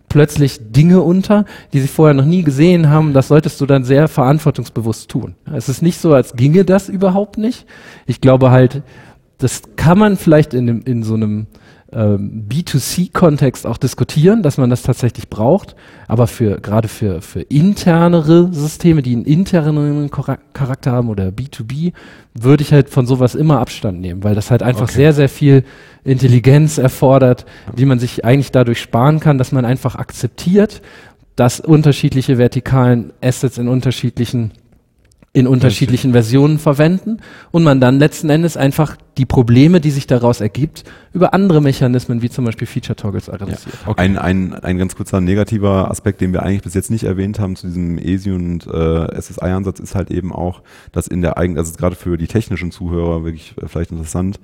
[SPEAKER 3] plötzlich Dinge unter, die sie vorher noch nie gesehen haben. Das solltest du dann sehr verantwortungsbewusst tun. Es ist nicht so, als ginge das überhaupt nicht. Ich glaube halt, das kann man vielleicht in, in so einem ähm, B2C-Kontext auch diskutieren, dass man das tatsächlich braucht. Aber für gerade für, für internere Systeme, die einen interneren Charakter haben oder B2B, würde ich halt von sowas immer Abstand nehmen, weil das halt einfach okay. sehr, sehr viel Intelligenz erfordert, die man sich eigentlich dadurch sparen kann, dass man einfach akzeptiert, dass unterschiedliche vertikalen Assets in unterschiedlichen in unterschiedlichen Versionen verwenden und man dann letzten Endes einfach die Probleme, die sich daraus ergibt, über andere Mechanismen wie zum Beispiel Feature Toggles adressiert.
[SPEAKER 4] Ja. Okay. Ein, ein, ein ganz kurzer negativer Aspekt, den wir eigentlich bis jetzt nicht erwähnt haben zu diesem ESI und äh, SSI-Ansatz, ist halt eben auch, dass in der eigenen, also gerade für die technischen Zuhörer wirklich äh, vielleicht interessant,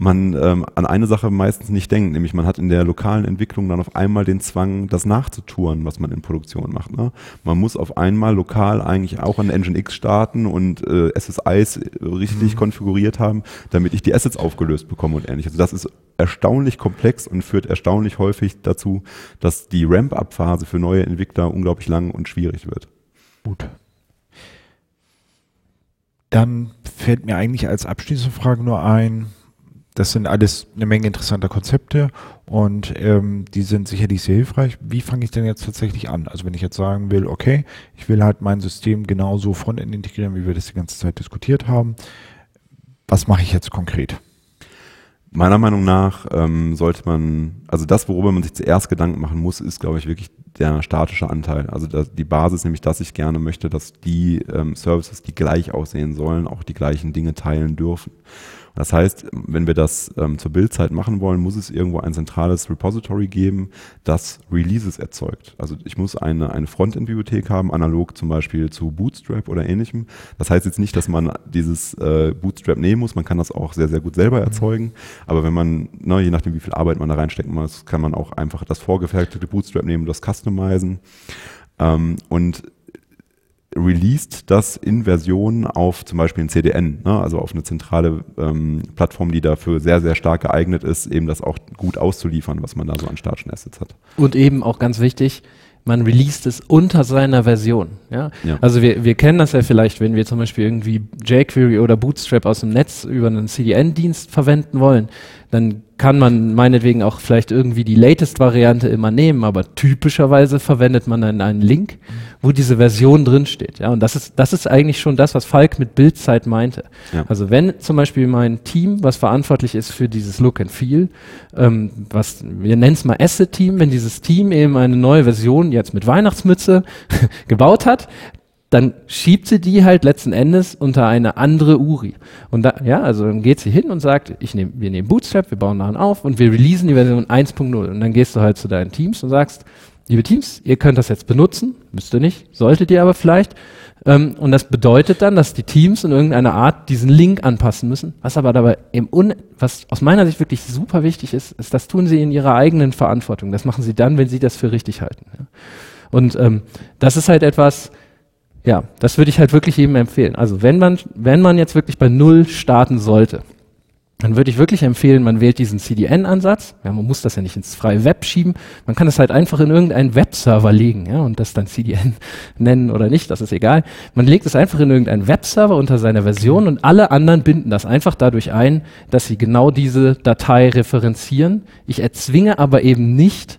[SPEAKER 4] man ähm, an eine Sache meistens nicht denkt, nämlich man hat in der lokalen Entwicklung dann auf einmal den Zwang, das nachzutouren, was man in Produktion macht. Ne? Man muss auf einmal lokal eigentlich auch an Engine X starten und äh, SSIs richtig mhm. konfiguriert haben, damit ich die Assets aufgelöst bekomme und ähnliches. Also das ist erstaunlich komplex und führt erstaunlich häufig dazu, dass die Ramp-up-Phase für neue Entwickler unglaublich lang und schwierig wird.
[SPEAKER 2] Gut. Dann fällt mir eigentlich als abschließende Frage nur ein, das sind alles eine Menge interessanter Konzepte und ähm, die sind sicherlich sehr hilfreich. Wie fange ich denn jetzt tatsächlich an? Also wenn ich jetzt sagen will, okay, ich will halt mein System genauso Frontend integrieren, wie wir das die ganze Zeit diskutiert haben. Was mache ich jetzt konkret?
[SPEAKER 4] Meiner Meinung nach ähm, sollte man, also das, worüber man sich zuerst Gedanken machen muss, ist, glaube ich, wirklich der statische Anteil. Also das, die Basis, nämlich, dass ich gerne möchte, dass die ähm, Services, die gleich aussehen sollen, auch die gleichen Dinge teilen dürfen. Das heißt, wenn wir das ähm, zur Bildzeit machen wollen, muss es irgendwo ein zentrales Repository geben, das Releases erzeugt. Also ich muss eine, eine Frontend-Bibliothek haben, analog zum Beispiel zu Bootstrap oder ähnlichem. Das heißt jetzt nicht, dass man dieses äh, Bootstrap nehmen muss, man kann das auch sehr, sehr gut selber erzeugen. Aber wenn man, ne, je nachdem wie viel Arbeit man da reinstecken muss, kann man auch einfach das vorgefertigte Bootstrap nehmen und das customizen. Ähm, und released das in Versionen auf zum Beispiel ein CDN, ne? also auf eine zentrale ähm, Plattform, die dafür sehr, sehr stark geeignet ist, eben das auch gut auszuliefern, was man da so an statischen Assets hat.
[SPEAKER 3] Und eben auch ganz wichtig, man released es unter seiner Version. Ja? ja? Also wir, wir kennen das ja vielleicht, wenn wir zum Beispiel irgendwie jQuery oder Bootstrap aus dem Netz über einen CDN-Dienst verwenden wollen, dann kann man meinetwegen auch vielleicht irgendwie die latest Variante immer nehmen, aber typischerweise verwendet man dann einen Link, wo diese Version drinsteht. Ja, und das ist, das ist eigentlich schon das, was Falk mit Bildzeit meinte. Ja. Also wenn zum Beispiel mein Team, was verantwortlich ist für dieses Look and Feel, ähm, was, wir nennen es mal Asset Team, wenn dieses Team eben eine neue Version jetzt mit Weihnachtsmütze gebaut hat, dann schiebt sie die halt letzten Endes unter eine andere URI. Und da, ja, also dann geht sie hin und sagt, ich nehm, wir nehmen Bootstrap, wir bauen daran auf und wir releasen die Version 1.0. Und dann gehst du halt zu deinen Teams und sagst, liebe Teams, ihr könnt das jetzt benutzen, müsst ihr nicht, solltet ihr aber vielleicht. Ähm, und das bedeutet dann, dass die Teams in irgendeiner Art diesen Link anpassen müssen. Was aber dabei im Un was aus meiner Sicht wirklich super wichtig ist, ist, das tun sie in ihrer eigenen Verantwortung. Das machen sie dann, wenn sie das für richtig halten. Ja. Und ähm, das ist halt etwas, ja, das würde ich halt wirklich jedem empfehlen. Also wenn man, wenn man jetzt wirklich bei Null starten sollte, dann würde ich wirklich empfehlen, man wählt diesen CDN-Ansatz. Ja, man muss das ja nicht ins freie Web schieben. Man kann das halt einfach in irgendeinen Webserver legen ja, und das dann CDN nennen oder nicht, das ist egal. Man legt es einfach in irgendeinen Webserver unter seiner Version und alle anderen binden das einfach dadurch ein, dass sie genau diese Datei referenzieren. Ich erzwinge aber eben nicht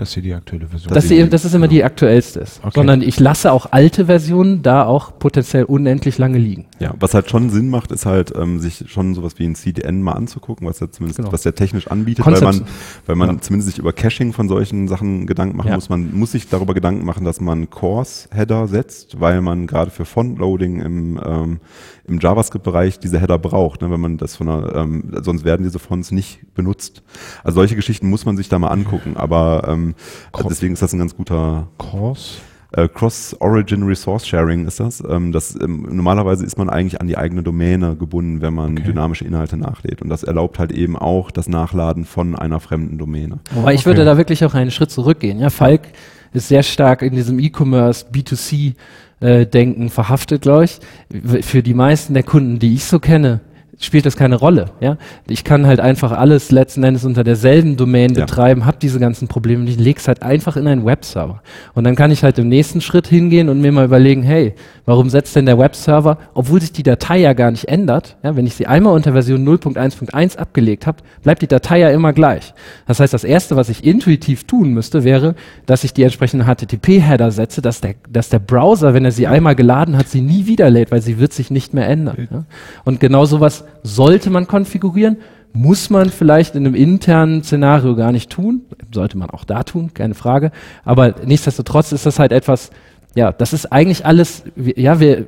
[SPEAKER 2] dass sie die aktuelle Version
[SPEAKER 3] Dass sie, das ist immer die aktuellste ist.
[SPEAKER 2] Okay.
[SPEAKER 3] Sondern ich lasse auch alte Versionen da auch potenziell unendlich lange liegen.
[SPEAKER 4] Ja, was halt schon Sinn macht, ist halt, ähm, sich schon sowas wie ein CDN mal anzugucken, was er zumindest,
[SPEAKER 3] Genau.
[SPEAKER 4] was der technisch anbietet,
[SPEAKER 3] Konzept-
[SPEAKER 4] weil man, weil man
[SPEAKER 3] Ja.
[SPEAKER 4] zumindest sich über Caching von solchen Sachen Gedanken machen
[SPEAKER 3] Ja.
[SPEAKER 4] muss. Man muss sich darüber Gedanken machen, dass man Course-Header setzt, weil man gerade für Font-Loading im, ähm, im JavaScript-Bereich diese Header braucht, ne, wenn man das von einer, ähm, sonst werden diese Fonts nicht benutzt. Also solche Geschichten muss man sich da mal angucken, aber ähm, deswegen ist das ein ganz guter
[SPEAKER 2] Course.
[SPEAKER 4] äh, Cross-Origin Resource Sharing ist das. Ähm, das ähm, normalerweise ist man eigentlich an die eigene Domäne gebunden, wenn man
[SPEAKER 2] Okay.
[SPEAKER 4] dynamische Inhalte nachlädt. Und das erlaubt halt eben auch das Nachladen von einer fremden Domäne.
[SPEAKER 3] Wobei ich
[SPEAKER 2] Okay.
[SPEAKER 3] würde da wirklich auch einen Schritt zurückgehen. Ja, Falk ist sehr stark in diesem E-Commerce, B2C äh, Denken verhaftet, glaube ich. Für die meisten der Kunden, die ich so kenne, spielt das keine Rolle. Ja, ich kann halt einfach alles letzten Endes unter derselben Domain
[SPEAKER 4] Ja.
[SPEAKER 3] betreiben, habe diese ganzen Probleme nicht, leg's halt einfach in einen Webserver. Und dann kann ich halt im nächsten Schritt hingehen und mir mal überlegen, hey, warum setzt denn der Webserver, obwohl sich die Datei ja gar nicht ändert, ja, wenn ich sie einmal unter Version 0.1.1 abgelegt habe, bleibt die Datei ja immer gleich. Das heißt, das erste, was ich intuitiv tun müsste, wäre, dass ich die entsprechenden HTTP-Header setze, dass der, dass der Browser, wenn er sie einmal geladen hat, sie nie wieder lädt, weil sie wird sich nicht mehr ändern. Ja. Und genau sowas sollte man konfigurieren, muss man vielleicht in einem internen Szenario gar nicht tun, sollte man auch da tun, keine Frage. Aber nichtsdestotrotz ist das halt etwas, ja, das ist eigentlich alles, ja, wir,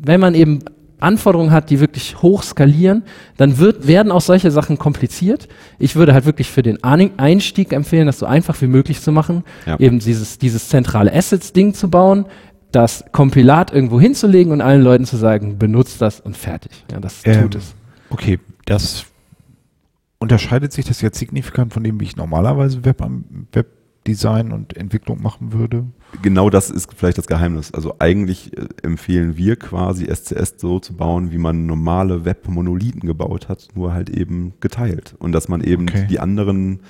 [SPEAKER 3] wenn man eben Anforderungen hat, die wirklich hoch skalieren, dann wird, werden auch solche Sachen kompliziert. Ich würde halt wirklich für den Ein- Einstieg empfehlen, das so einfach wie möglich zu machen,
[SPEAKER 4] Ja.
[SPEAKER 3] eben dieses, dieses zentrale Assets-Ding zu bauen, das Kompilat irgendwo hinzulegen und allen Leuten zu sagen, benutzt das und fertig. Ja, das
[SPEAKER 2] Ähm,
[SPEAKER 3] tut es.
[SPEAKER 2] Okay, das unterscheidet sich das jetzt signifikant von dem, wie ich normalerweise Web Webdesign und Entwicklung machen würde?
[SPEAKER 4] Genau das ist vielleicht das Geheimnis. Also eigentlich äh, empfehlen wir quasi SCS so zu bauen, wie man normale Web-Monolithen gebaut hat, nur halt eben geteilt. Und dass man eben
[SPEAKER 2] Okay.
[SPEAKER 4] die anderen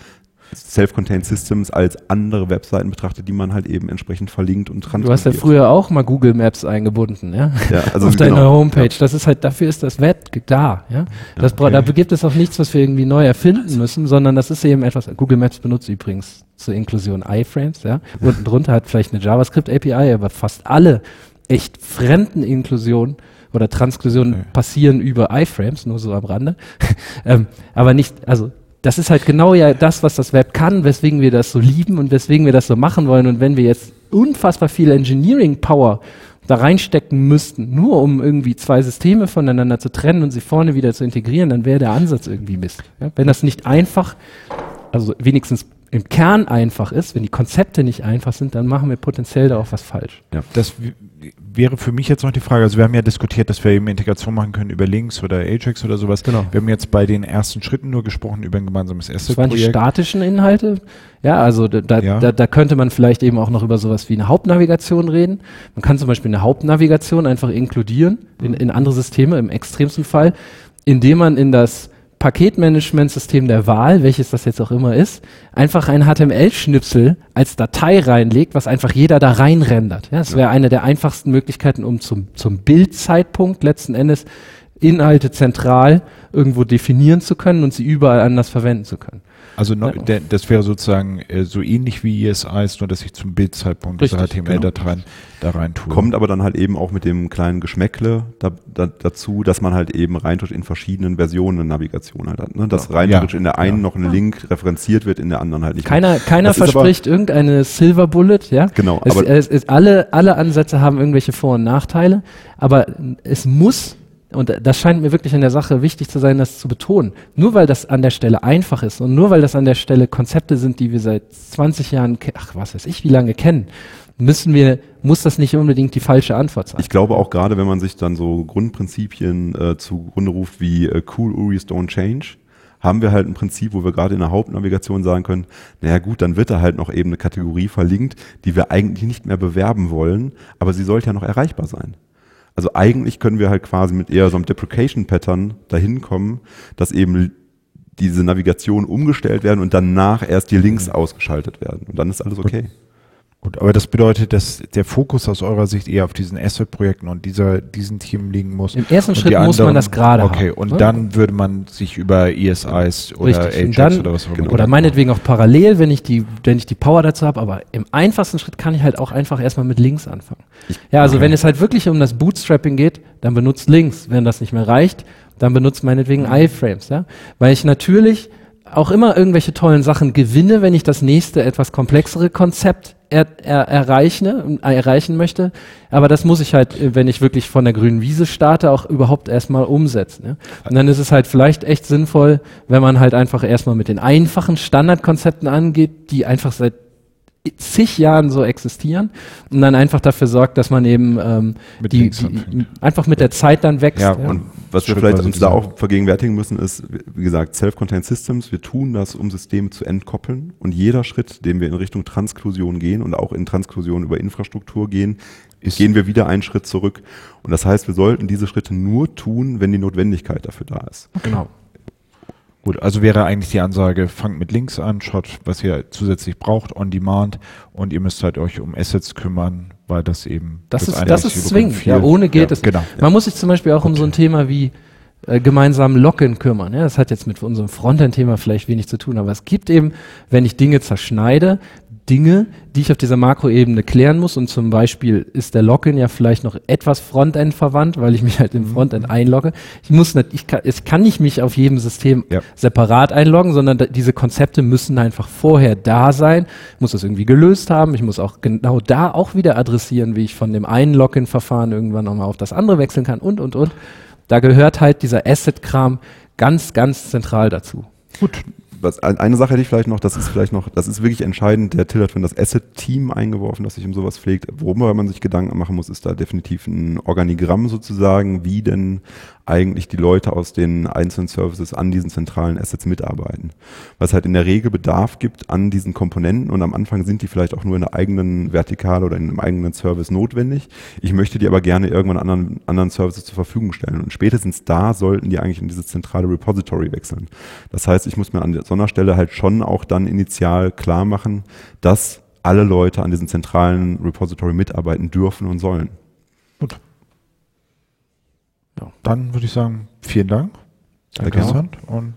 [SPEAKER 4] Self-Contained Systems als andere Webseiten betrachtet, die man halt eben entsprechend verlinkt und
[SPEAKER 3] Du hast ja früher auch mal Google Maps eingebunden, ja?
[SPEAKER 4] Ja, also
[SPEAKER 3] auf deiner
[SPEAKER 4] genau.
[SPEAKER 3] Homepage. Das ist halt, dafür ist das Web da, ja. Das
[SPEAKER 2] okay.
[SPEAKER 3] Da gibt es auch nichts, was wir irgendwie neu erfinden müssen, sondern das ist eben etwas, Google Maps benutzt übrigens zur Inklusion iFrames, ja. Unten drunter hat vielleicht eine JavaScript API, aber fast alle echt fremden Inklusionen oder Transklusionen
[SPEAKER 2] Okay.
[SPEAKER 3] passieren über iFrames, nur so am Rande. ähm, aber nicht, also, das ist halt genau ja das, was das Web kann, weswegen wir das so lieben und weswegen wir das so machen wollen. Und wenn wir jetzt unfassbar viel Engineering Power da reinstecken müssten, nur um irgendwie zwei Systeme voneinander zu trennen und sie vorne wieder zu integrieren, dann wäre der Ansatz irgendwie Mist. Ja? Wenn das nicht einfach, also wenigstens im Kern einfach ist, wenn die Konzepte nicht einfach sind, dann machen wir potenziell da auch was falsch.
[SPEAKER 2] Das w- wäre für mich jetzt noch die Frage, also wir haben ja diskutiert, dass wir eben Integration machen können über Links oder Ajax oder sowas.
[SPEAKER 3] Genau.
[SPEAKER 2] Wir haben jetzt bei den ersten Schritten nur gesprochen über ein gemeinsames
[SPEAKER 3] Das waren die
[SPEAKER 2] Asset-Projekt.
[SPEAKER 3] statischen Inhalte. Ja, also da, da,
[SPEAKER 2] Ja.
[SPEAKER 3] Da, da könnte man vielleicht eben auch noch über sowas wie eine Hauptnavigation reden. Man kann zum Beispiel eine Hauptnavigation einfach inkludieren in, in andere Systeme im extremsten Fall, indem man in das Paketmanagementsystem der Wahl, welches das jetzt auch immer ist, einfach ein HTML-Schnipsel als Datei reinlegt, was einfach jeder da reinrendert. Ja, das wäre eine der einfachsten Möglichkeiten, um zum, zum Bildzeitpunkt letzten Endes Inhalte zentral irgendwo definieren zu können und sie überall anders verwenden zu können.
[SPEAKER 2] Also no,
[SPEAKER 3] Ja.
[SPEAKER 2] der, das wäre sozusagen äh, so ähnlich wie ESIs, nur dass ich zum Bildzeitpunkt diese
[SPEAKER 3] Richtig,
[SPEAKER 2] HTML-Dateien da rein tue.
[SPEAKER 4] Kommt aber dann halt eben auch mit dem kleinen Geschmäckle da, da, dazu, dass man halt eben rein in verschiedenen Versionen eine Navigation halt hat. Ne? Dass rein
[SPEAKER 2] Ja.
[SPEAKER 4] in der einen
[SPEAKER 2] Ja.
[SPEAKER 4] noch ein Link referenziert wird, in der anderen halt nicht.
[SPEAKER 3] Keiner, keiner
[SPEAKER 4] Das ist aber-
[SPEAKER 3] verspricht irgendeine Silver Bullet, ja.
[SPEAKER 4] Genau,
[SPEAKER 3] Es,
[SPEAKER 4] aber-
[SPEAKER 3] es, es, alle, alle Ansätze haben irgendwelche Vor- und Nachteile, aber es muss, und das scheint mir wirklich in der Sache wichtig zu sein, das zu betonen, nur weil das an der Stelle einfach ist und nur weil das an der Stelle Konzepte sind, die wir seit 20 Jahren, ach was weiß ich, wie lange kennen, müssen wir, muss das nicht unbedingt die falsche Antwort sein.
[SPEAKER 4] Ich glaube auch gerade, wenn man sich dann so Grundprinzipien äh, zugrunde ruft wie äh, Cool URIs don't change, haben wir halt ein Prinzip, wo wir gerade in der Hauptnavigation sagen können, naja gut, dann wird da halt noch eben eine Kategorie verlinkt, die wir eigentlich nicht mehr bewerben wollen, aber sie sollte ja noch erreichbar sein. Also eigentlich können wir halt quasi mit eher so einem Deprecation-Pattern dahin kommen, dass eben diese Navigation umgestellt werden und danach erst die Links ausgeschaltet werden. Und dann ist alles okay.
[SPEAKER 2] Gut, aber das bedeutet, dass der Fokus aus eurer Sicht eher auf diesen Asset-Projekten und dieser, diesen Themen liegen muss.
[SPEAKER 3] Im ersten Schritt
[SPEAKER 2] die
[SPEAKER 3] muss man
[SPEAKER 2] anderen-
[SPEAKER 3] das gerade
[SPEAKER 2] Okay,
[SPEAKER 3] haben.
[SPEAKER 2] und
[SPEAKER 3] ne?
[SPEAKER 2] dann würde man sich über ESIs oder
[SPEAKER 3] Richtig. Dann,
[SPEAKER 2] oder was auch immer.
[SPEAKER 3] oder
[SPEAKER 2] Gedanken
[SPEAKER 3] meinetwegen auch parallel, wenn ich die, wenn ich die Power dazu habe, aber im einfachsten Schritt kann ich halt auch einfach erstmal mit Links anfangen. Ja, also
[SPEAKER 2] okay.
[SPEAKER 3] wenn es halt wirklich um das Bootstrapping geht, dann benutzt Links. Wenn das nicht mehr reicht, dann benutzt meinetwegen
[SPEAKER 2] Mhm.
[SPEAKER 3] iFrames, ja. Weil ich natürlich auch immer irgendwelche tollen Sachen gewinne, wenn ich das nächste etwas komplexere Konzept er, er, erreichen, äh, erreichen möchte. Aber das muss ich halt, äh, wenn ich wirklich von der grünen Wiese starte, auch überhaupt erstmal umsetzen. Ja? Und dann ist es halt vielleicht echt sinnvoll, wenn man halt einfach erstmal mit den einfachen Standardkonzepten angeht, die einfach seit zig Jahren so existieren und dann einfach dafür sorgt, dass man eben ähm,
[SPEAKER 2] Mit
[SPEAKER 3] die, die einfach mit der Zeit dann wächst.
[SPEAKER 2] Ja,
[SPEAKER 4] Und was wir vielleicht uns da auch vergegenwärtigen müssen, ist, wie gesagt, Self-Contained Systems. Wir tun das, um Systeme zu entkoppeln. Und jeder Schritt, den wir in Richtung Transklusion gehen und auch in Transklusion über Infrastruktur gehen,
[SPEAKER 2] Ist-
[SPEAKER 4] gehen wir wieder einen Schritt zurück. Und das heißt, wir sollten diese Schritte nur tun, wenn die Notwendigkeit dafür da ist.
[SPEAKER 3] genau.
[SPEAKER 2] Gut, also wäre eigentlich die Ansage, fangt mit Links an, schaut, was ihr zusätzlich braucht, on demand und ihr müsst halt euch um Assets kümmern, weil das eben
[SPEAKER 3] Das, ist, das
[SPEAKER 2] ist
[SPEAKER 3] ist
[SPEAKER 2] die
[SPEAKER 3] zwingend. Ja, ohne geht
[SPEAKER 2] ja,
[SPEAKER 3] es.
[SPEAKER 2] Genau.
[SPEAKER 3] Man muss sich zum Beispiel auch um so ein Thema wie äh, gemeinsam Locken kümmern. Ja, das hat jetzt mit unserem Frontend-Thema vielleicht wenig zu tun, aber es gibt eben, wenn ich Dinge zerschneide, Dinge, die ich auf dieser Makroebene klären muss. Und zum Beispiel ist der Login ja vielleicht noch etwas Frontend verwandt, weil ich mich halt im Frontend einlogge. Ich muss nicht, ich kann, ich kann nicht mich auf jedem System
[SPEAKER 2] Ja.
[SPEAKER 3] separat einloggen, sondern diese Konzepte müssen einfach vorher da sein. Ich muss das irgendwie gelöst haben. Ich muss auch genau da auch wieder adressieren, wie ich von dem einen Login-Verfahren irgendwann nochmal auf das andere wechseln kann und, und, und. Da gehört halt dieser Asset-Kram ganz, ganz zentral dazu.
[SPEAKER 2] Gut,
[SPEAKER 4] Was, ein- eine Sache hätte ich vielleicht noch, das ist vielleicht noch, das ist wirklich entscheidend, der Till hat von das Asset-Team eingeworfen, das sich um sowas pflegt. Worüber man sich Gedanken machen muss, ist da definitiv ein Organigramm sozusagen, wie denn eigentlich die Leute aus den einzelnen Services an diesen zentralen Assets mitarbeiten. Was halt in der Regel Bedarf gibt an diesen Komponenten und am Anfang sind die vielleicht auch nur in der eigenen Vertikale oder in einem eigenen Service notwendig. Ich möchte die aber gerne irgendwann anderen, anderen Services zur Verfügung stellen und spätestens da sollten die eigentlich in dieses zentrale Repository wechseln. Das heißt, ich muss mir an so einer Stelle halt schon auch dann initial klar machen, dass alle Leute an diesem zentralen Repository mitarbeiten dürfen und sollen.
[SPEAKER 3] Ja.
[SPEAKER 2] Dann würde ich sagen, vielen Dank. Sehr
[SPEAKER 4] Danke.
[SPEAKER 2] interessant und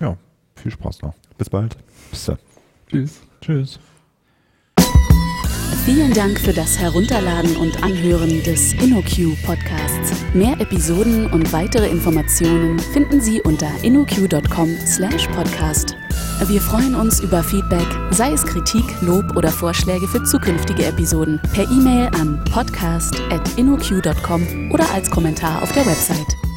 [SPEAKER 2] ja, viel Spaß noch.
[SPEAKER 4] Bis bald.
[SPEAKER 2] Bis dann.
[SPEAKER 3] Tschüss.
[SPEAKER 2] Tschüss.
[SPEAKER 1] Vielen Dank für das Herunterladen und Anhören des InnoQ Podcasts. Mehr Episoden und weitere Informationen finden Sie unter innoq.com/podcast. Wir freuen uns über Feedback, sei es Kritik, Lob oder Vorschläge für zukünftige Episoden, per E-Mail an podcast@innoq.com oder als Kommentar auf der Website.